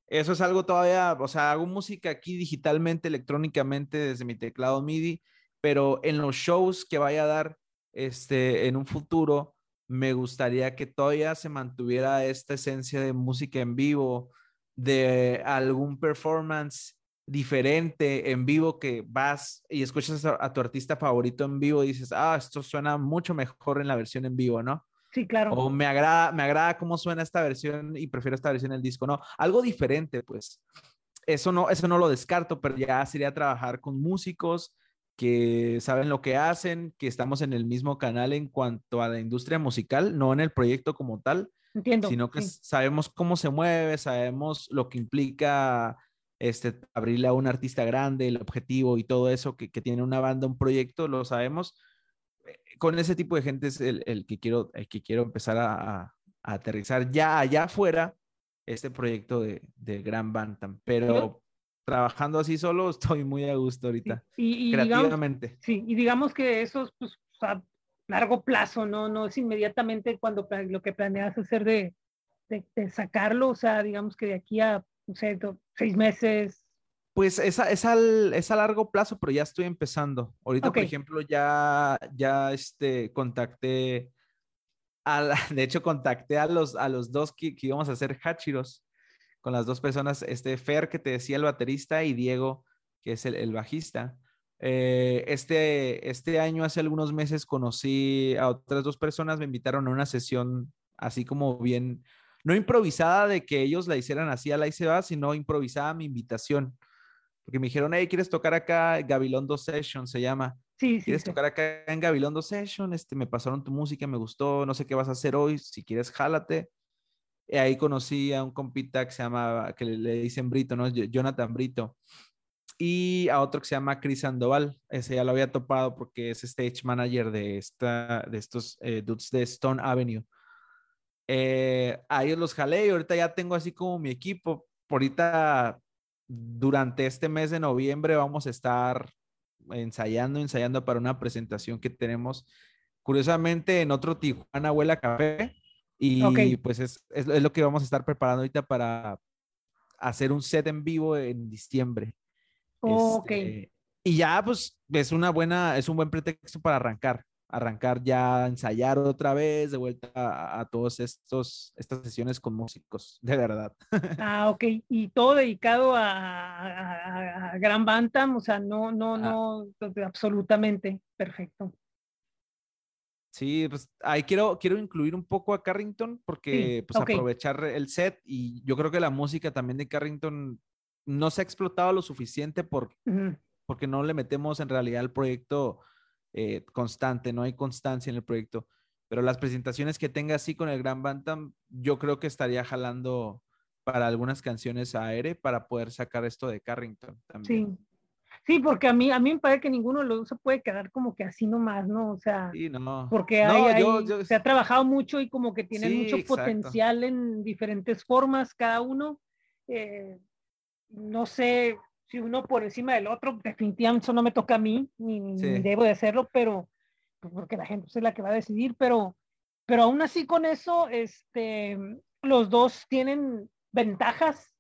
eso es algo todavía, o sea, hago música aquí digitalmente, electrónicamente desde mi teclado MIDI, pero en los shows que vaya a dar este, en un futuro, me gustaría que todavía se mantuviera esta esencia de música en vivo, de algún performance diferente en vivo que vas y escuchas a, a tu artista favorito en vivo y dices, ah, esto suena mucho mejor en la versión en vivo, ¿no? Sí, claro. O me agrada, me agrada cómo suena esta versión y prefiero esta versión del disco, ¿no? Algo diferente, pues. Eso no, eso no lo descarto, pero ya sería trabajar con músicos que saben lo que hacen, que estamos en el mismo canal en cuanto a la industria musical, no en el proyecto como tal, Entiendo. sino que sí. sabemos cómo se mueve, sabemos lo que implica este, abrirle a un artista grande, el objetivo y todo eso que, que tiene una banda, un proyecto, lo sabemos. Eh, Con ese tipo de gente es el, el que, quiero, el que quiero empezar a, a- a aterrizar ya allá afuera este proyecto de, de Gran Bantam. Pero trabajando así solo estoy muy a gusto ahorita, Y, y digamos, creativamente. sí, y digamos que eso es pues, a largo plazo, ¿no? No es inmediatamente cuando lo que planeas hacer de, de, de sacarlo, o sea, digamos que de aquí a, no sé, seis meses. Pues es a, es, al- es a largo plazo, pero ya estoy empezando. Ahorita, por ejemplo, ya, ya este, contacté, a la- de hecho, contacté a los, a los dos que, que íbamos a hacer Hachiros, con las dos personas, este Fer, que te decía el baterista, y Diego, que es el, el bajista. Eh, este, este año, hace algunos meses, conocí a otras dos personas, me invitaron a una sesión así como bien, no improvisada de que ellos la hicieran así a la y se va, sino improvisada mi invitación. Porque me dijeron, hey, ¿quieres tocar acá? Gabilondo Session se llama. Sí, sí, ¿Quieres sí. tocar acá en Gabilondo Session? Este, me pasaron tu música, me gustó, no sé qué vas a hacer hoy, si quieres, jálate. Y ahí conocí a un compita que se llama, que le, dicen Brito, ¿no? Jonathan Brito. Y a otro que se llama Chris Sandoval. Ese ya lo había topado porque es stage manager de, esta, de estos eh, dudes de Stone Avenue. Eh, a ellos los jalé y ahorita ya tengo así como mi equipo. Ahorita, durante este mes de noviembre, vamos a estar ensayando, ensayando para una presentación que tenemos, curiosamente, en otro Tijuana Huela Café. Y pues es, es, es lo que vamos a estar preparando ahorita para hacer un set en vivo en diciembre. Ok. Este, y ya, pues, es una buena, es un buen pretexto para arrancar, arrancar ya, ensayar otra vez, de vuelta a, a todos estos, estas sesiones con músicos, de verdad. Ah, ok. Y todo dedicado a, a- a- a Gran Bantam, o sea, no, no, Ah. no, absolutamente. Perfecto. Sí, pues ahí quiero, quiero incluir un poco a Carrington porque pues aprovechar el set y yo creo que la música también de Carrington no se ha explotado lo suficiente por, porque no le metemos en realidad al proyecto eh, constante, no hay constancia en el proyecto. Pero las presentaciones que tenga así con el Gran Bantam, yo creo que estaría jalando para algunas canciones a Aire para poder sacar esto de Carrington también. Sí, porque a mí, a mí me parece que ninguno de los dos se puede quedar como que así nomás, ¿no? O sea, Sí, no. porque No, hay- yo- hay- yo- se ha trabajado mucho y como que tienen Sí, mucho exacto. potencial en diferentes formas cada uno. Eh, no sé si uno por encima del otro, definitivamente eso no me toca a mí, ni, ni Sí. debo de hacerlo, pero pues, porque la gente es la que va a decidir, pero, pero aún así con eso, este, los dos tienen ventajas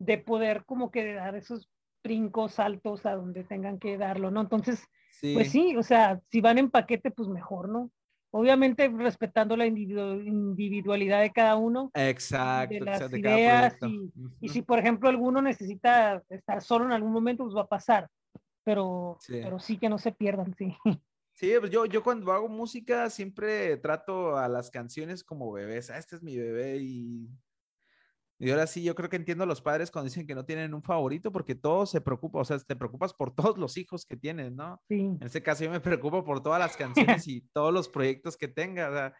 de poder como que dar esos brincos, saltos a donde tengan que darlo, ¿no? Entonces, Sí. pues sí, o sea, si van en paquete, pues mejor, ¿no? Obviamente respetando la individu- individualidad de cada uno. Exacto, de las de cada ideas. Y Ujú. si, por ejemplo, alguno necesita estar solo en algún momento, pues va a pasar. Pero Sí. pero sí que no se pierdan, sí. Sí, pues yo, yo cuando hago música siempre trato a las canciones como bebés. Ah, este es mi bebé y... Y ahora sí, yo creo que entiendo a los padres cuando dicen que no tienen un favorito porque todos se preocupan, o sea, te preocupas por todos los hijos que tienen, ¿no? Sí, En este caso yo me preocupo por todas las canciones y todos los proyectos que tenga. o sea,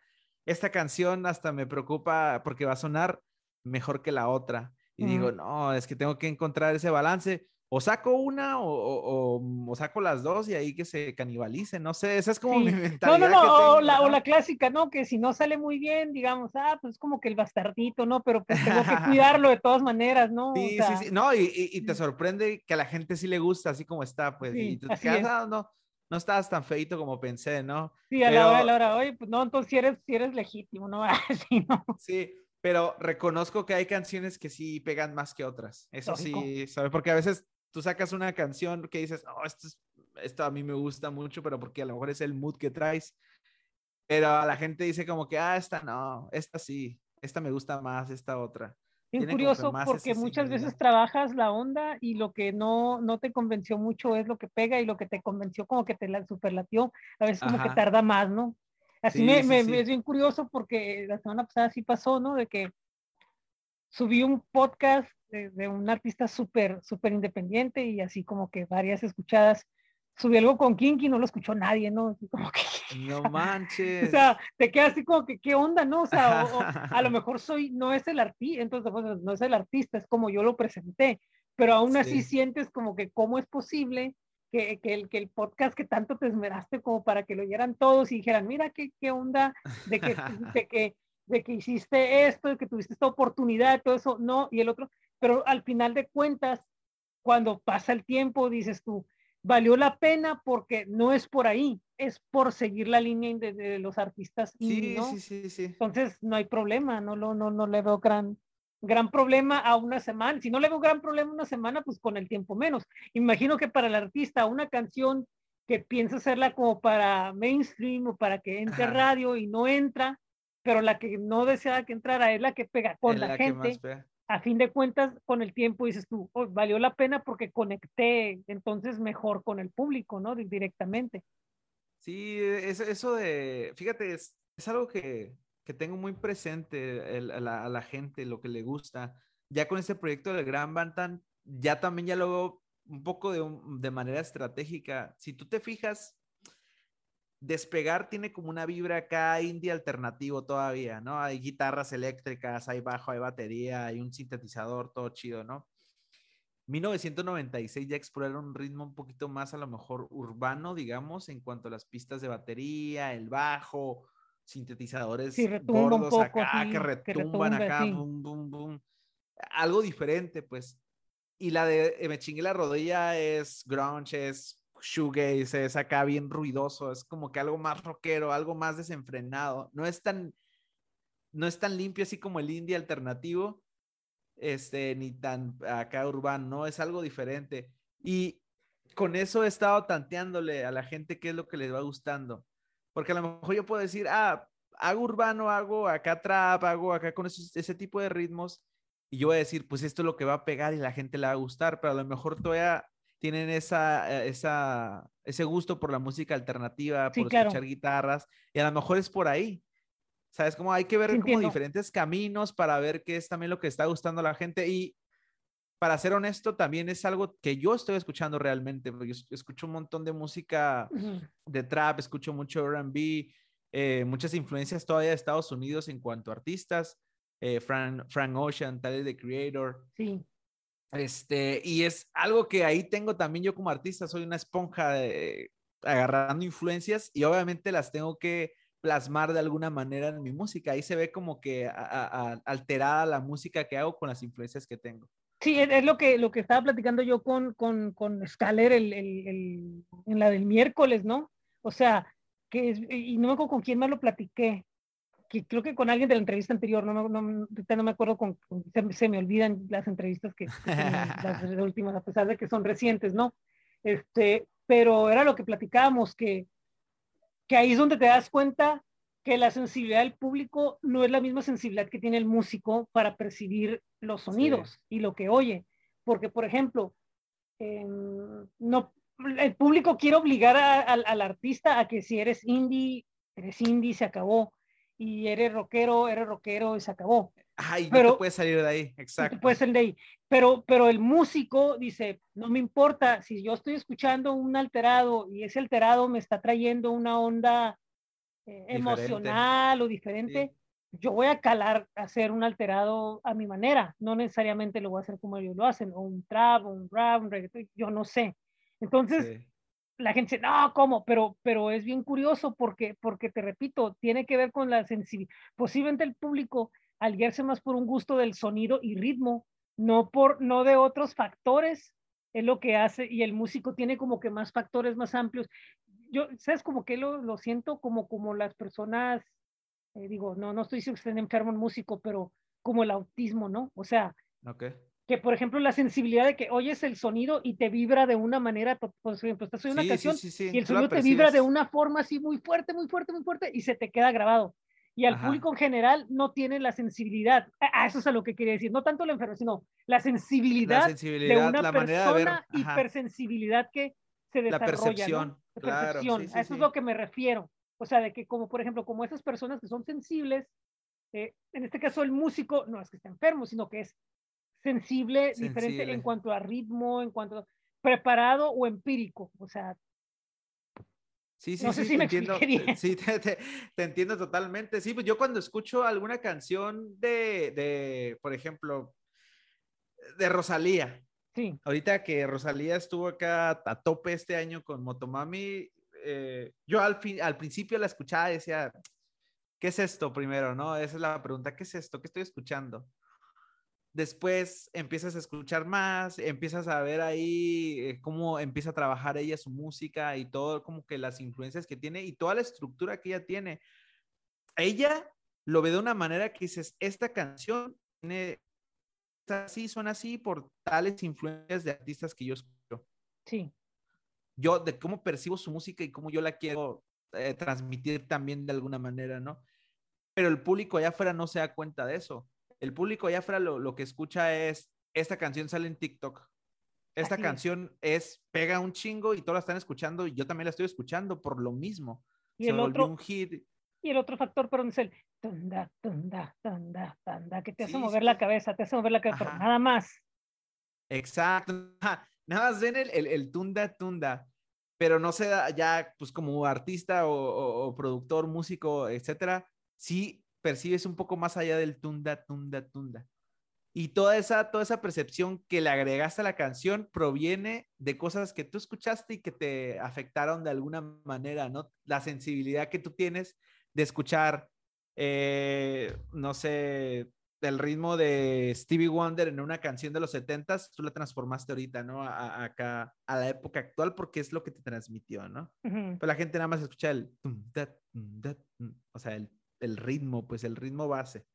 esta canción hasta me preocupa porque va a sonar mejor que la otra. Y digo, no, es que tengo que encontrar ese balance. O saco una o, o- o- saco las dos y ahí que se canibalicen. No sé, esa es como sí. mi No, mentalidad. no, no, que o, la, o ¿no? la clásica, ¿no? Que si no sale muy bien, digamos, ah, pues como que el bastardito, ¿no? Pero pues tengo que cuidarlo de todas maneras, ¿no? O Sí, sea, sí, sí. No, y, y- y te mm. sorprende que a la gente sí le gusta así como está, pues. Sí, y tú te quedas, es. "Ah, no, no estabas tan feito como pensé, ¿no? Sí, a la hora, a la hora, oye, pues no, entonces si eres, si eres legítimo, ¿no? Así, ¿no? Sí, pero reconozco que hay canciones que sí pegan más que otras. Eso Lógico. sí, ¿sabes? Porque a veces tú sacas una canción que dices, oh, esto, es- esto a mí me gusta mucho, pero porque a lo mejor es el mood que traes. Pero a la gente dice como que, ah, esta no, esta sí, esta me gusta más, esta otra. Bien Tiene curioso porque muchas veces trabajas la onda y lo que no, no te convenció mucho es lo que pega y lo que te convenció como que te la superlatió, a veces como que Ajá. tarda más, ¿no? Así Sí, me, sí, me- sí. es bien curioso porque la semana pasada sí pasó, ¿no? De que subí un podcast de, de un artista súper, súper independiente y así como que varias escuchadas. Subí algo con Kinky, no lo escuchó nadie, ¿no? Así como que, No o manches. sea, te quedas así como que, ¿qué onda, no? O sea, o- o a lo mejor soy, no es el artista, entonces pues, no es el artista, es como yo lo presenté, pero aún así Sí. sientes como que cómo es posible que, que el, que el podcast que tanto te esmeraste como para que lo oyeran todos y dijeran, mira qué, qué onda de que, de que, de que hiciste esto, de que tuviste esta oportunidad, todo eso, no, y el otro, pero al final de cuentas, cuando pasa el tiempo, dices tú, valió la pena porque no es por ahí, es por seguir la línea de, de los artistas Sí, ¿no? sí, sí, sí. Entonces no hay problema, no, lo, no, no le veo gran, gran problema a una semana. Si no le veo gran problema a una semana, pues con el tiempo menos. Imagino que para el artista una canción que piensa hacerla como para mainstream o para que entre Ajá. radio y no entra, pero la que no desea que entrara es la que pega con Es la, gente. A fin de cuentas, con el tiempo dices tú, "Oh, valió la pena porque conecté entonces mejor con el público, ¿no? Di- Directamente. Sí, eso, eso de, fíjate, es, es algo que, que tengo muy presente el- a, la, a la gente, lo que le gusta. Ya con este proyecto del Gran Bantan, ya también ya lo veo un poco de, de manera estratégica. Si tú te fijas, Despegar tiene como una vibra acá indie alternativo todavía, ¿no? Hay guitarras eléctricas, hay bajo, hay batería, hay un sintetizador, todo chido, ¿no? 1996 ya exploraron un ritmo un poquito más a lo mejor urbano, digamos, en cuanto a las pistas de batería, el bajo, sintetizadores Sí, gordos poco, acá sí, que que retumban retumbe, acá, sí. boom, boom, boom. Algo diferente, pues. Y la de eh, Me chingué la rodilla es grunge, es shoegaze, es acá bien ruidoso, es como que algo más rockero, algo más desenfrenado. No es tan, no es tan limpio así como el indie alternativo, este, ni tan acá urbano, ¿no? Es algo diferente. Y con eso he estado tanteándole a la gente qué es lo que les va gustando. Porque a lo mejor yo puedo decir, ah, hago urbano, hago acá trap, hago acá con esos- ese tipo de ritmos. Y yo voy a decir, pues esto es lo que va a pegar y la gente le va a gustar, pero a lo mejor todavía tienen esa, eh, esa, ese gusto por la música alternativa, Sí, por claro. escuchar guitarras, y a lo mejor es por ahí. ¿Sabes? Como hay que ver Sí, como entiendo. diferentes caminos para ver qué es también lo que está gustando a la gente. Y para ser honesto, también es algo que yo estoy escuchando realmente, porque yo es- escucho un montón de música de trap, escucho mucho RB, eh, muchas influencias todavía de Estados Unidos en cuanto a artistas. eh, Frank, Frank Ocean, Tyler the Creator. Sí. Este, y es algo que ahí tengo también yo como artista, soy una esponja de- agarrando influencias y obviamente las tengo que plasmar de alguna manera en mi música. Ahí se ve como que a- a- alterada la música que hago con las influencias que tengo. Sí, es lo que lo que estaba platicando yo con, con, con Scaler el, el- el- en la del miércoles, ¿no? O sea, que es, y no me acuerdo con quién más lo platiqué, que creo que con alguien de la entrevista anterior, no, me- no, no me acuerdo con, se, me- se me olvidan las entrevistas que, las últimas, a pesar de que son recientes, ¿no? Este, pero era lo que platicábamos, que, que ahí es donde te das cuenta que la sensibilidad del público no es la misma sensibilidad que tiene el músico para percibir los sonidos y lo que oye. Porque, por ejemplo, em, no, el público quiere obligar a- al- al artista a que si eres indie, eres indie, se acabó. Y eres rockero, eres rockero y se acabó. Ay, no Pero- te puedes salir de ahí, exacto. puedes ser de ahí. Pero, pero el músico dice, no me importa, si yo estoy escuchando un alterado y ese alterado me está trayendo una onda eh, emocional o diferente, yo voy a calar a hacer un alterado a mi manera. No necesariamente lo voy a hacer como ellos lo hacen, o un trap, o un rap, un reggaetón, yo no sé. Entonces, Sí. La gente dice, no, ¿cómo? Pero, pero es bien curioso porque, porque te repito, tiene que ver con la sensibilidad. Posiblemente el público, al guiarse más por un gusto del sonido y ritmo, no, por, no de otros factores, es lo que hace, y el músico tiene como que más factores más amplios. Yo, ¿sabes? Como que lo, lo siento como, como las personas, eh, digo, no, no estoy diciendo que estén enfermo en músico, pero como el autismo, ¿no? O sea, Ok. Que por ejemplo la sensibilidad de que oyes el sonido y te vibra de una manera, por ejemplo, estás oyendo una Sí, canción sí, sí, y el la sonido te vibra de una forma así muy fuerte, muy fuerte, muy fuerte y se te queda grabado. Y al Ajá. público en general no tiene la sensibilidad. A a eso es a lo que quería decir. No tanto la enfermedad, sino la La sensibilidad de una la de persona ajá, hipersensibilidad que se La desarrolla. ¿no? percepción, La claro, percepción. a eso es lo que me refiero. O sea, de que como por ejemplo, como esas personas que son sensibles, eh, en este caso el músico no es que esté enfermo, sino que es sensible, diferente en cuanto a ritmo, en cuanto a preparado o empírico. O sea, Sí, sí, No sé sí, si te me entiendo. bien. Sí, te, te- te entiendo totalmente. Sí, pues yo cuando escucho alguna canción de, de, por ejemplo, de Rosalía, sí, ahorita que Rosalía estuvo acá a tope este año con Motomami, eh, yo al, fin, al principio la escuchaba y decía, ¿qué es esto primero? ¿No? Esa es la pregunta, ¿qué es esto? ¿Qué estoy escuchando? Después empiezas a escuchar más, empiezas a ver ahí eh, cómo empieza a trabajar ella su música y todo, como que las influencias que tiene y toda la estructura que ella tiene. Ella lo ve de una manera que dices, esta canción tiene así, suena así por tales influencias de artistas que yo escucho. sí, Yo, de cómo percibo su música y cómo yo la quiero eh, transmitir también de alguna manera, ¿no? Pero el público allá afuera no se da cuenta de eso. El público allá afuera lo, lo que escucha es, esta canción sale en TikTok. Esta Así es. canción es, pega un chingo y todos la están escuchando y yo también la estoy escuchando por lo mismo. Y se el volvió otro- un hit. Y el otro factor, perdón, es el tunda, tunda, tunda, tunda, que te hace Sí, mover sí, la cabeza, te hace mover la cabeza, pero nada más. Exacto. Nada más ven el, el, el tunda tunda, pero no se da ya, pues como artista o, o- o productor, músico, etcétera, sí percibes un poco más allá del tunda tunda tunda. Y toda esa, toda esa percepción que le agregaste a la canción proviene de cosas que tú escuchaste y que te afectaron de alguna manera, ¿no? La sensibilidad que tú tienes de escuchar, eh, no sé, el ritmo de Stevie Wonder en una canción de los 70s, tú la transformaste ahorita, ¿no? A, a- acá, a la época actual, porque es lo que te transmitió, ¿no? Ujú. Pero la gente nada más escucha el, tum, da, tum, da, tum, o sea, el, el ritmo, pues el ritmo base.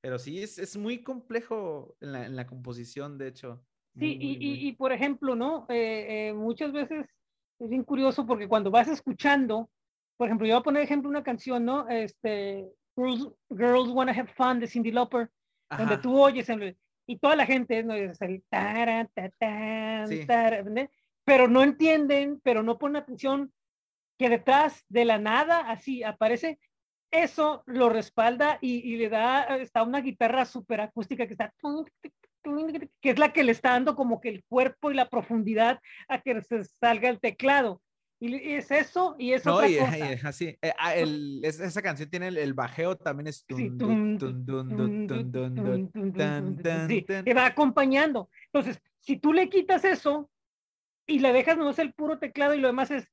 Pero sí, es, es muy complejo en la, en la composición, de hecho. Sí, Muy, y, muy, y- por ejemplo, ¿no? Eh, eh, muchas veces es bien curioso porque cuando vas escuchando, por ejemplo, yo voy a poner ejemplo una canción, ¿no? Este, Girls, Girls Wanna Have Fun de Cindy Lauper, donde tú oyes el- y toda la gente, ¿no? Es el tara, ta, tan, Sí. pero no entienden, pero no ponen atención que detrás de la nada, así aparece, eso lo respalda y, y le da, está una guitarra súper acústica que está, que es la que le está dando como que el cuerpo y la profundidad a que se salga el teclado. Y es eso y es No, otra y, cosa. y así. eh, ah, el- es- esa canción tiene el, el bajeo, también es. Sí, que va acompañando. Entonces, si tú le quitas eso y le dejas nomás el puro teclado y lo demás es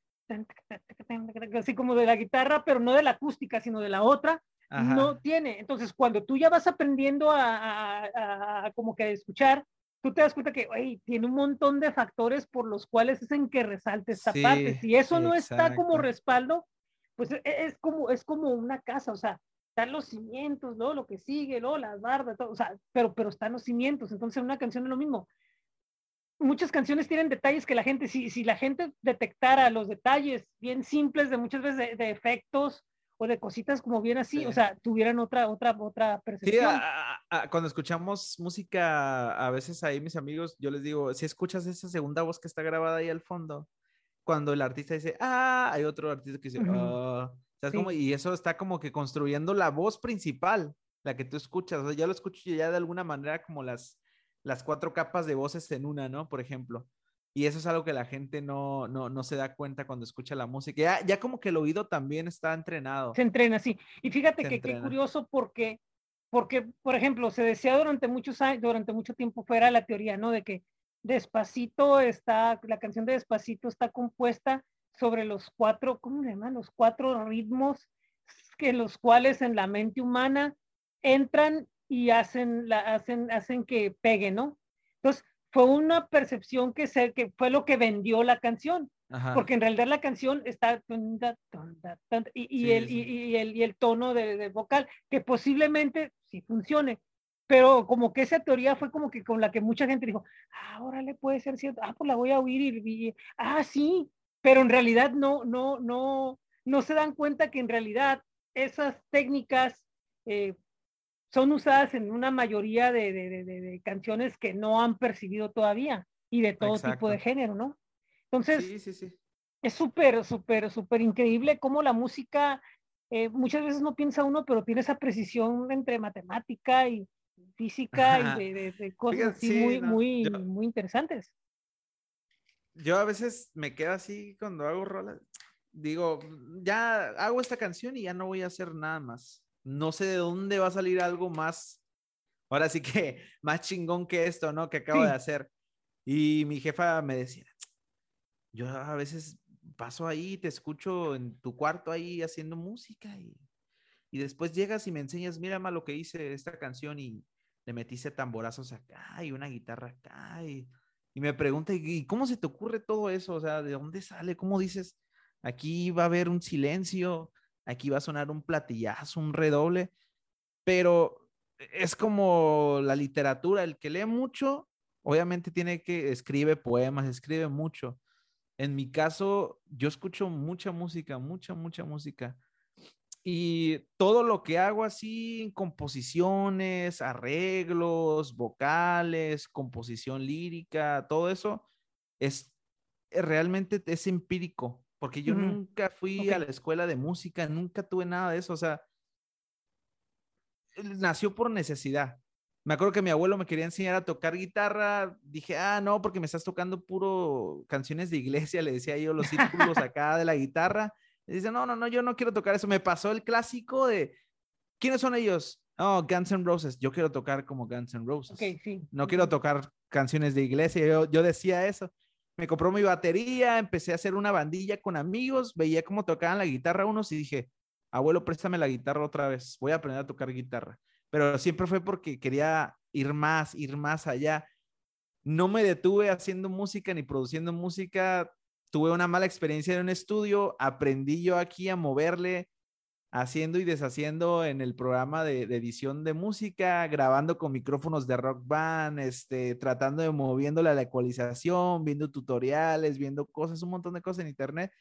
así como de la guitarra, pero no de la acústica, sino de la otra, Ajá. no tiene. Entonces, cuando tú ya vas aprendiendo a, a- a- a como que escuchar, tú te das cuenta que oye, tiene un montón de factores por los cuales hacen que resalte esta parte. Sí, Si eso no está como respaldo, pues e- es como, es como una casa, o sea, están los cimientos, ¿no? Lo que sigue, ¿no? Las bardas, todo, o sea, pero, pero están los cimientos. Entonces, una canción es lo mismo. Muchas canciones tienen detalles que la gente, si, si la gente detectara los detalles bien simples de muchas veces de, de efectos o de cositas como bien así, o sea, tuvieran otra, otra, otra Sí, percepción. a- a- a- cuando escuchamos música, a veces ahí mis amigos, yo les digo, si escuchas esa segunda voz que está grabada ahí al fondo, cuando el artista dice, ah, hay otro artista que dice, ah. Y eso está como que construyendo la voz principal, la que tú escuchas. O sea, ya lo escucho ya de alguna manera como las, las cuatro capas de voces en una, ¿no? Por ejemplo. Y eso es algo que la gente no, no, no se da cuenta cuando escucha la música. Ya, ya como que el oído también está entrenado. se entrena así. Y fíjate Se que qué curioso porque, porque, por ejemplo, se decía durante muchos años, durante mucho tiempo fuera la teoría, ¿no? De que Despacito está, la canción de Despacito está compuesta sobre los cuatro, ¿cómo se llaman? Los cuatro ritmos que los cuales en la mente humana entran y hacen, la, hacen, hacen que pegue, ¿no? Entonces, fue una percepción que, se, que fue lo que vendió la canción Ajá. porque en realidad la canción está y, el, y tono de, de vocal que posiblemente sí funcione, pero como que esa teoría fue como que con la que mucha gente dijo, ah, órale, puede ser cierto, ah, pues la voy a oír y, y- ah, sí, pero en realidad no, no, no, no se dan cuenta que en realidad esas técnicas eh, son usadas en una mayoría de, de- de- canciones que no han percibido todavía y de todo tipo de género, ¿no? Entonces, Sí, sí, sí. es súper, súper, súper increíble cómo la música, eh, muchas veces no piensa uno, pero tiene esa precisión entre matemática y física y de, cosas así muy, no, muy, yo- muy interesantes. Yo a veces me quedo así cuando hago rolas. Digo, ya hago esta canción y ya no voy a hacer nada más. No sé de dónde va a salir algo más. Ahora sí que más chingón que esto, ¿no? Que acabo Sí. de hacer. Y mi jefa me decía, yo a veces paso ahí, te escucho en tu cuarto ahí haciendo música y, y después llegas y me enseñas, mira ma lo que hice esta canción y le metiste tamborazos acá y una guitarra acá y, y me pregunta, ¿y y cómo se te ocurre todo eso? O sea, ¿de dónde sale? ¿Cómo dices? Aquí va a haber un silencio, aquí va a sonar un platillazo, un redoble, pero es como la literatura, el que lee mucho, obviamente tiene que, escribe poemas, escribe mucho. En mi caso, yo escucho mucha música, mucha, mucha música. Y todo lo que hago así, composiciones, arreglos, vocales, composición lírica, todo eso es realmente es empírico, porque yo Ujú. nunca fui a Ok. la escuela de música, nunca tuve nada de eso, o sea, nació por necesidad. Me acuerdo que mi abuelo me quería enseñar a tocar guitarra. Dije, ah, no, porque me estás tocando puro canciones de iglesia, le decía yo los círculos acá de la guitarra. Y dice, no, no, no, yo no quiero tocar eso. Me pasó el clásico de, ¿quiénes son ellos? Oh, Guns N' Roses. Yo quiero tocar como Guns N' Roses. Ok, sí. No quiero tocar canciones de iglesia. Yo, yo decía eso. Me compró mi batería, empecé a hacer una bandilla con amigos, veía cómo tocaban la guitarra unos y dije, abuelo, préstame la guitarra otra vez, voy a aprender a tocar guitarra. Pero siempre fue porque quería ir más, ir más allá. No me detuve haciendo música ni produciendo música. Tuve una mala experiencia en un estudio, aprendí yo aquí a moverle, haciendo y deshaciendo en el programa de, edición de música, grabando con micrófonos de rock band, este, tratando de moviéndole a la ecualización, viendo tutoriales, viendo cosas, un montón de cosas en internet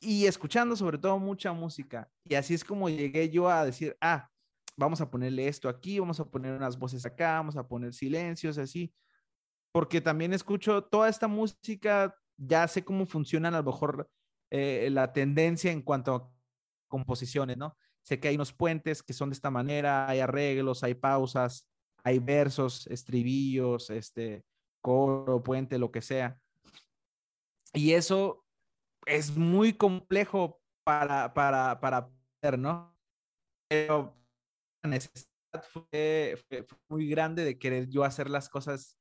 y escuchando sobre todo mucha música. Y así es como llegué yo a decir, ah, vamos a ponerle esto aquí, vamos a poner unas voces acá, vamos a poner silencios, así. Porque también escucho toda esta música, ya sé cómo funcionan a lo mejor eh, la tendencia en cuanto a composiciones, ¿no? Sé que hay unos puentes que son de esta manera, hay arreglos, hay pausas, hay versos, estribillos, este, coro, puente, lo que sea. Y eso es muy complejo para, para, para poder, ¿no? Pero la necesidad fue muy grande de querer yo hacer las cosas,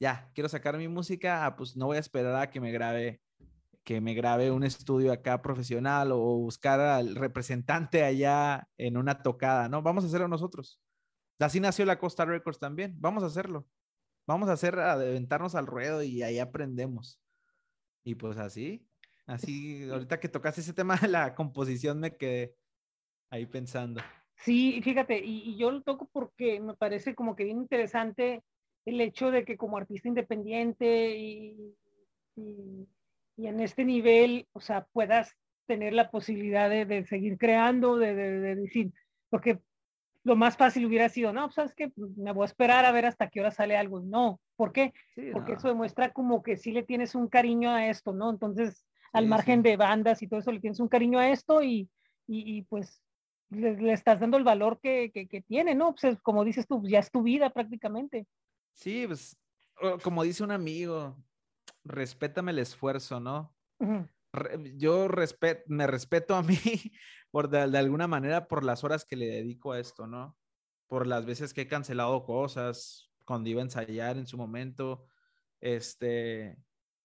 ya, quiero sacar mi música, ah, pues no voy a esperar a que me grabe que me grabe un estudio acá profesional o buscar al representante allá en una tocada, ¿no? Vamos a hacerlo nosotros. Así nació la Costa Records también. Vamos a hacerlo. Vamos a hacer, a aventarnos al ruedo y ahí aprendemos. Y pues así, así, ahorita que tocaste ese tema de la composición me quedé ahí pensando. Sí, fíjate, y, y yo lo toco porque me parece como que bien interesante el hecho de que como artista independiente y, y- y en este nivel, o sea, puedas tener la posibilidad de, de seguir creando, de, de- de decir, porque lo más fácil hubiera sido, no, pues, sabes que me voy a esperar a ver hasta qué hora sale algo. No, ¿por qué? Sí, Porque no, eso demuestra como que sí le tienes un cariño a esto, ¿no? Entonces, al sí, margen sí. de bandas y todo eso, le tienes un cariño a esto y, y, y, pues le, le estás dando el valor que, que, que tiene, ¿no? Pues es como dices tú, ya es tu vida prácticamente. Sí, pues, como dice un amigo, respétame el esfuerzo, ¿no? Re- yo respe- me respeto a mí por de, de alguna manera por las horas que le dedico a esto, ¿no? Por las veces que he cancelado cosas cuando iba a ensayar en su momento, este,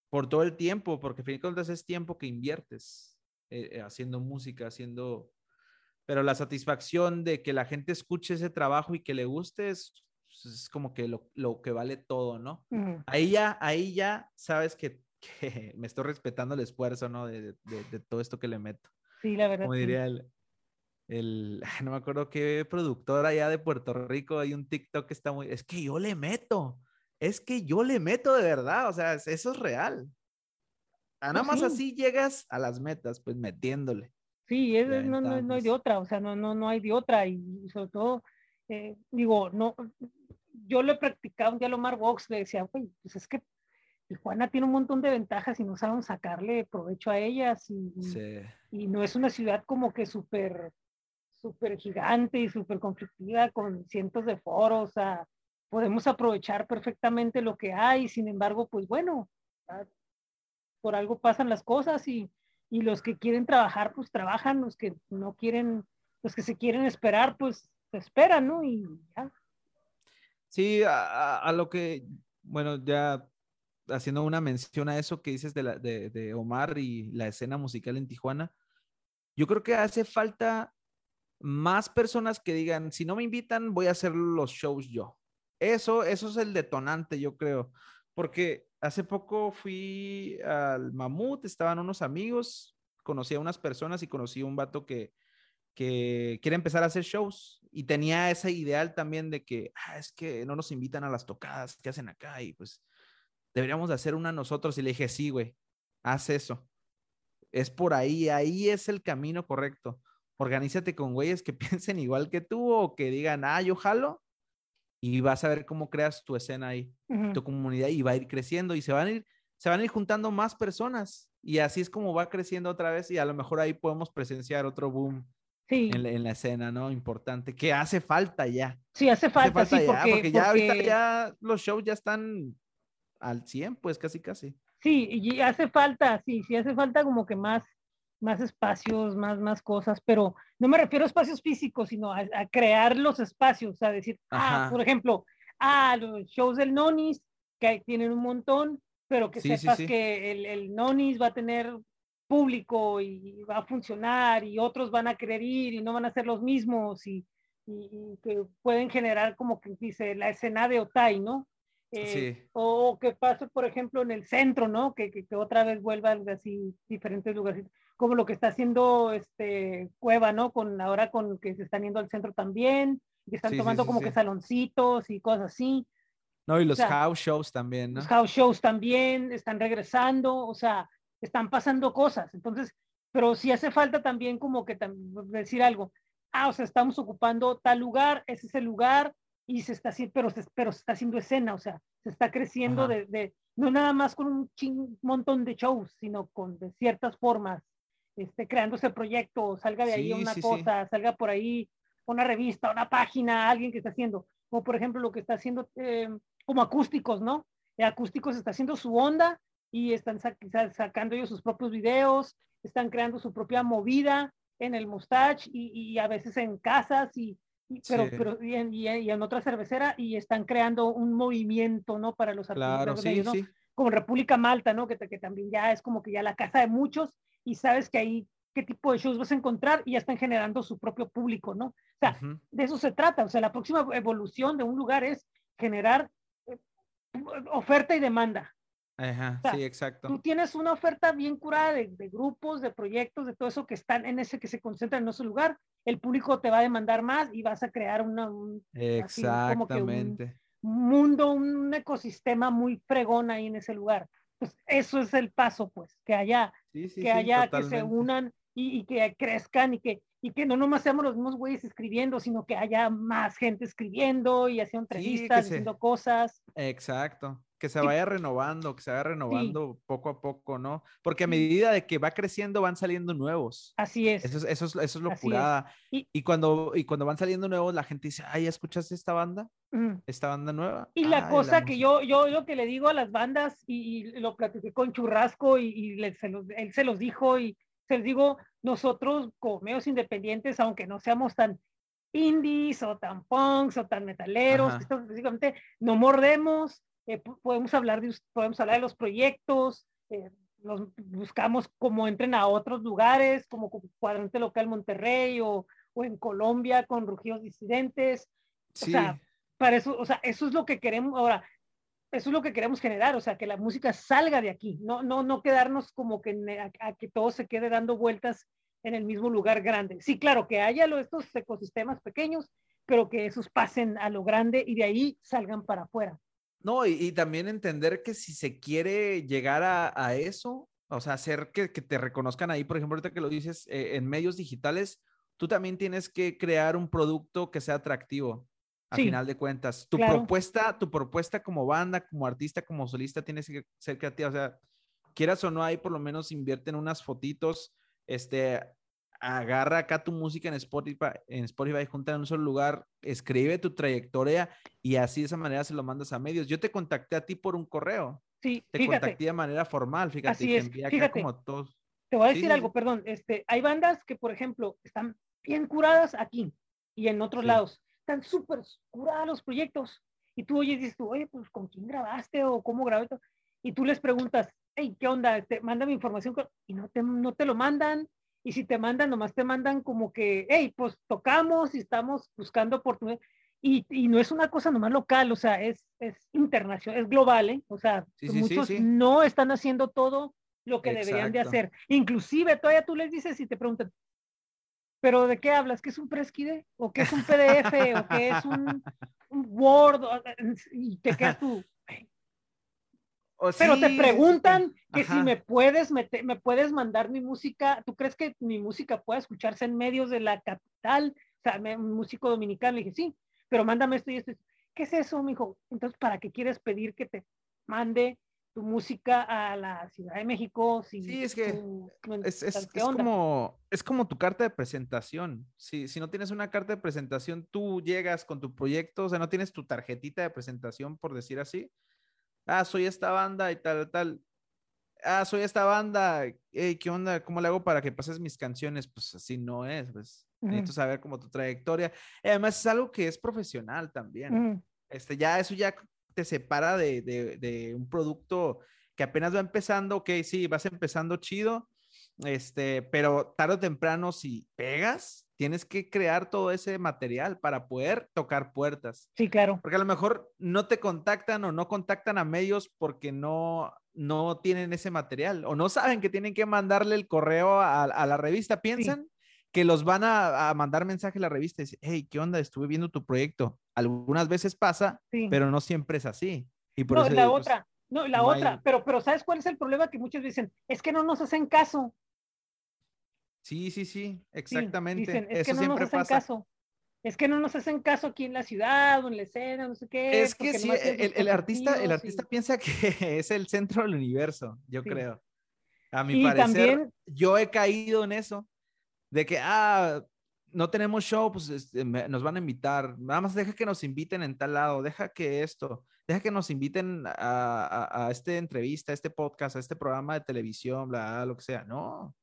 por todo el tiempo, porque al fin de cuentas es tiempo que inviertes eh, eh, haciendo música, haciendo, pero la satisfacción de que la gente escuche ese trabajo y que le guste es, es como que lo, lo que vale todo, ¿no? Ujú. Ahí ya, ahí ya sabes que, que me estoy respetando el esfuerzo, ¿no? De, de- de- todo esto que le meto. Sí, la verdad. Como sí. diría el, el, no me acuerdo qué productor allá de Puerto Rico, hay un TikTok que está muy, es que yo le meto, es que yo le meto de verdad, o sea, es- eso es real. Ah, Nada Pues más sí. así llegas a las metas, pues metiéndole. Sí, es- no, no, no hay de otra, o sea, no, no, no hay de otra. Y sobre todo, eh, digo, no, yo lo he practicado un día a Lomar Box, le decía, güey, pues es que Tijuana tiene un montón de ventajas y no saben sacarle provecho a ellas. Y, y- Sí. y no es una ciudad como que súper, súper gigante y súper conflictiva con cientos de foros, o sea, podemos aprovechar perfectamente lo que hay, sin embargo, pues bueno, ah, por algo pasan las cosas y, y los que quieren trabajar, pues trabajan, los que no quieren, los que se quieren esperar, pues esperan, ¿no? Y ya. Sí, a, lo que, bueno, ya haciendo una mención a eso que dices de, la, de, de Omar y la escena musical en Tijuana, yo creo que hace falta más personas que digan, si no me invitan, voy a hacer los shows yo. Eso, eso es el detonante, yo creo, porque hace poco fui al Mamut, estaban unos amigos, conocí a unas personas y conocí a un vato que, que quiere empezar a hacer shows y tenía ese ideal también de que "Ah, es que no nos invitan a las tocadas que hacen acá y pues deberíamos de hacer una nosotros y le dije, sí, güey, haz eso. Es por ahí, ahí es el camino correcto. Organízate con güeyes que piensen igual que tú o que digan, ah, yo jalo y vas a ver cómo creas tu escena ahí tu comunidad y va a ir creciendo y se van a ir, se van a ir juntando más personas y así es como va creciendo otra vez y a lo mejor ahí podemos presenciar otro boom Sí, en la, en la escena, ¿no? Importante, que hace falta ya. sí, hace Hace falta, falta sí, ya, porque, ya ahorita porque- ya los shows ya están al 100, pues casi casi. Sí, y hace falta, sí, sí hace falta como que más, más espacios, más, más cosas, pero no me refiero a espacios físicos, sino a, a crear los espacios, a decir, ah, Ajá. por ejemplo, ah, los shows del Nonis, que tienen un montón, pero que Sí, sí, sepas sí. que el, el Nonis va a tener público y va a funcionar y otros van a querer ir y no van a ser los mismos y, y- y que pueden generar como que dice la escena de Otay, ¿no? Eh, Sí. o que pase, por ejemplo, en el centro, ¿no? Que, que, que otra vez vuelvan así diferentes lugares, como lo que está haciendo este Cueva, ¿no? Con ahora con que se están yendo al centro también, que están Sí, tomando sí, como que saloncitos y cosas así. No, y los sea, house shows también, ¿no? Los house shows también están regresando, o sea, están pasando cosas. Entonces, pero sí hace falta también como que decir algo. Ah, o sea, estamos ocupando tal lugar, ese es el lugar y se está haciendo, pero se, pero se está haciendo escena, o sea, se está creciendo de, de- no nada más con un chin- montón de shows, sino con de ciertas formas, este, creándose el proyecto, salga de ahí una sí, sí. cosa, salga por ahí una revista, una página, alguien que está haciendo, como por ejemplo lo que está haciendo eh, como acústicos, ¿no? Eh, acústicos está haciendo su onda y están sa- sa- sacando ellos sus propios videos, están creando su propia movida en el Mustache y, y a veces en casas y, y- pero, Sí. pero y en, y en- otra cervecera y están creando un movimiento, ¿no? Para los Claro, sí, ellos, ¿no? sí. Como República Malta, ¿no? Que, que también ya es como que ya la casa de muchos y sabes que ahí qué tipo de shows vas a encontrar y ya están generando su propio público, ¿no? O sea, Ujú. de eso se trata. O sea, la próxima evolución de un lugar es generar eh, oferta y demanda. Ajá, O sea, sí, exacto. Tú tienes una oferta bien curada de, de grupos, de proyectos, de todo eso que están en ese que se concentran en ese lugar. El público te va a demandar más y vas a crear una, un así como que un- Exactamente. mundo, un ecosistema muy fregón ahí en ese lugar. Pues eso es el paso, pues, que Sí, sí, que sí, haya, que se unan y, y que crezcan y que, y que no nomás seamos los mismos güeyes escribiendo, sino que haya más gente escribiendo y haciendo entrevistas, se- diciendo cosas. Exacto. Que se Sí. vaya renovando, que se vaya renovando poco a poco, ¿no? Porque a medida de que va creciendo van saliendo nuevos. Así es. Eso es, eso es, eso es lo curada. Y- Y, cuando, y cuando van saliendo nuevos, la gente dice, ay, ¿escuchaste esta banda? ¿Esta banda nueva? Y la Ay, cosa que música". yo, yo, yo que le digo a las bandas, y, y lo platiqué con Churrasco, y, y le- se los- él se los dijo, y se los digo, nosotros como medios independientes, aunque no seamos tan indies o tan punks o tan metaleros, que esto específicamente no mordemos, eh, po- podemos hablar de podemos hablar de los proyectos, eh, los buscamos como entren a otros lugares, como cu- Cuadrante Local Monterrey o, o en Colombia con Rugidos Disidentes, Sí, sea, para eso, o sea, eso es lo que queremos ahora, eso es lo que queremos generar, o sea, que la música salga de aquí, no, no, no quedarnos como que a, a que todo se quede dando vueltas en el mismo lugar grande. Sí, claro, que haya lo- estos ecosistemas pequeños, pero que esos pasen a lo grande y de ahí salgan para afuera. No, y, y también entender que si se quiere llegar a, a eso, o sea, hacer que, que te reconozcan ahí, por ejemplo, ahorita que lo dices, eh, en medios digitales, tú también tienes que crear un producto que sea atractivo, a Sí, final de cuentas. Tu claro. propuesta, tu propuesta como banda, como artista, como solista, tienes que ser creativa. O sea, quieras o no, ahí por lo menos invierte en unas fotitos, este, agarra acá tu música en Spotify, en Spotify, junta en un solo lugar, escribe tu trayectoria y así de esa manera se lo mandas a medios. Yo te contacté a ti por un correo, Sí, te fíjate, contacté de manera formal, fíjate, Así es, acá fíjate. como todos. te voy a decir sí, algo, sí. perdón, este, hay bandas que, por ejemplo, están bien curadas aquí y en otros Sí. lados, están súper curadas los proyectos, y tú oyes y dices, tú, oye, pues, ¿con quién grabaste o cómo grabaste? Y tú les preguntas, hey, ¿qué onda? Este, mándame información, co-", y no te, no te lo mandan, y si te mandan, nomás te mandan como que, hey, pues tocamos y estamos buscando oportunidades, y, y no es una cosa nomás local, o sea, es, es internacional, es global, ¿eh? O sea, Sí, sí, sí, muchos sí. no están haciendo todo lo que deberían de hacer. Inclusive todavía tú les dices y te preguntan, ¿pero de qué hablas? ¿Qué es un Preskide? ¿O qué es un PDF? ¿O qué es un, un Word? Y te quedas tú. O Pero sí, te preguntan que si me puedes meter, me puedes mandar mi música. ¿Tú crees que mi música pueda escucharse en medios de la capital? O sea, me- un músico dominicano. Le dije, sí, pero mándame esto y esto. ¿Qué es eso, mijo? Entonces, ¿para qué quieres pedir que te mande tu música a la Ciudad de México? Si Sí, es que Es, es- es como, es como tu carta de presentación. Si, si no tienes una carta de presentación, tú llegas con tu proyecto, o sea, no tienes tu tarjetita de presentación, por decir así. Ah, soy esta banda y tal, tal. Ah, soy esta banda. Hey, ¿qué onda? ¿Cómo le hago para que pases mis canciones? Pues así no es. Pues necesito saber como tu trayectoria. Además es algo que es profesional también. Este, ya eso ya te separa de, de- de un producto que apenas va empezando, ok, sí, vas empezando chido, este, pero tarde o temprano si pegas, tienes que crear todo ese material para poder tocar puertas. Sí, claro. Porque a lo mejor no te contactan o no contactan a medios porque no, no tienen ese material o no saben que tienen que mandarle el correo a, a la revista. Piensan que los van a, a mandar mensaje a la revista y decir, hey, ¿qué onda? Estuve viendo tu proyecto. Algunas veces pasa, Sí. pero no siempre es así. Y por no, eso la digo, pues, otra. No, la no hay- otra. Pero, pero ¿sabes cuál es el problema? Que muchos dicen, es que no nos hacen caso. Sí, sí, sí, Sí, exactamente. dicen, es eso que no nos siempre hacen pasa. caso. Es que no nos hacen caso aquí en la ciudad o en la escena, no sé qué. Es que sí, el, artista, el artista y- piensa que es el centro del universo, yo Sí. creo. A mi Y parecer, también- yo he caído en eso, de que, ah, no tenemos show, pues este, me- nos van a invitar. Nada más deja que nos inviten en tal lado, deja que esto, deja que nos inviten a, a, a esta entrevista, a este podcast, a este programa de televisión, bla, bla, lo que sea. No,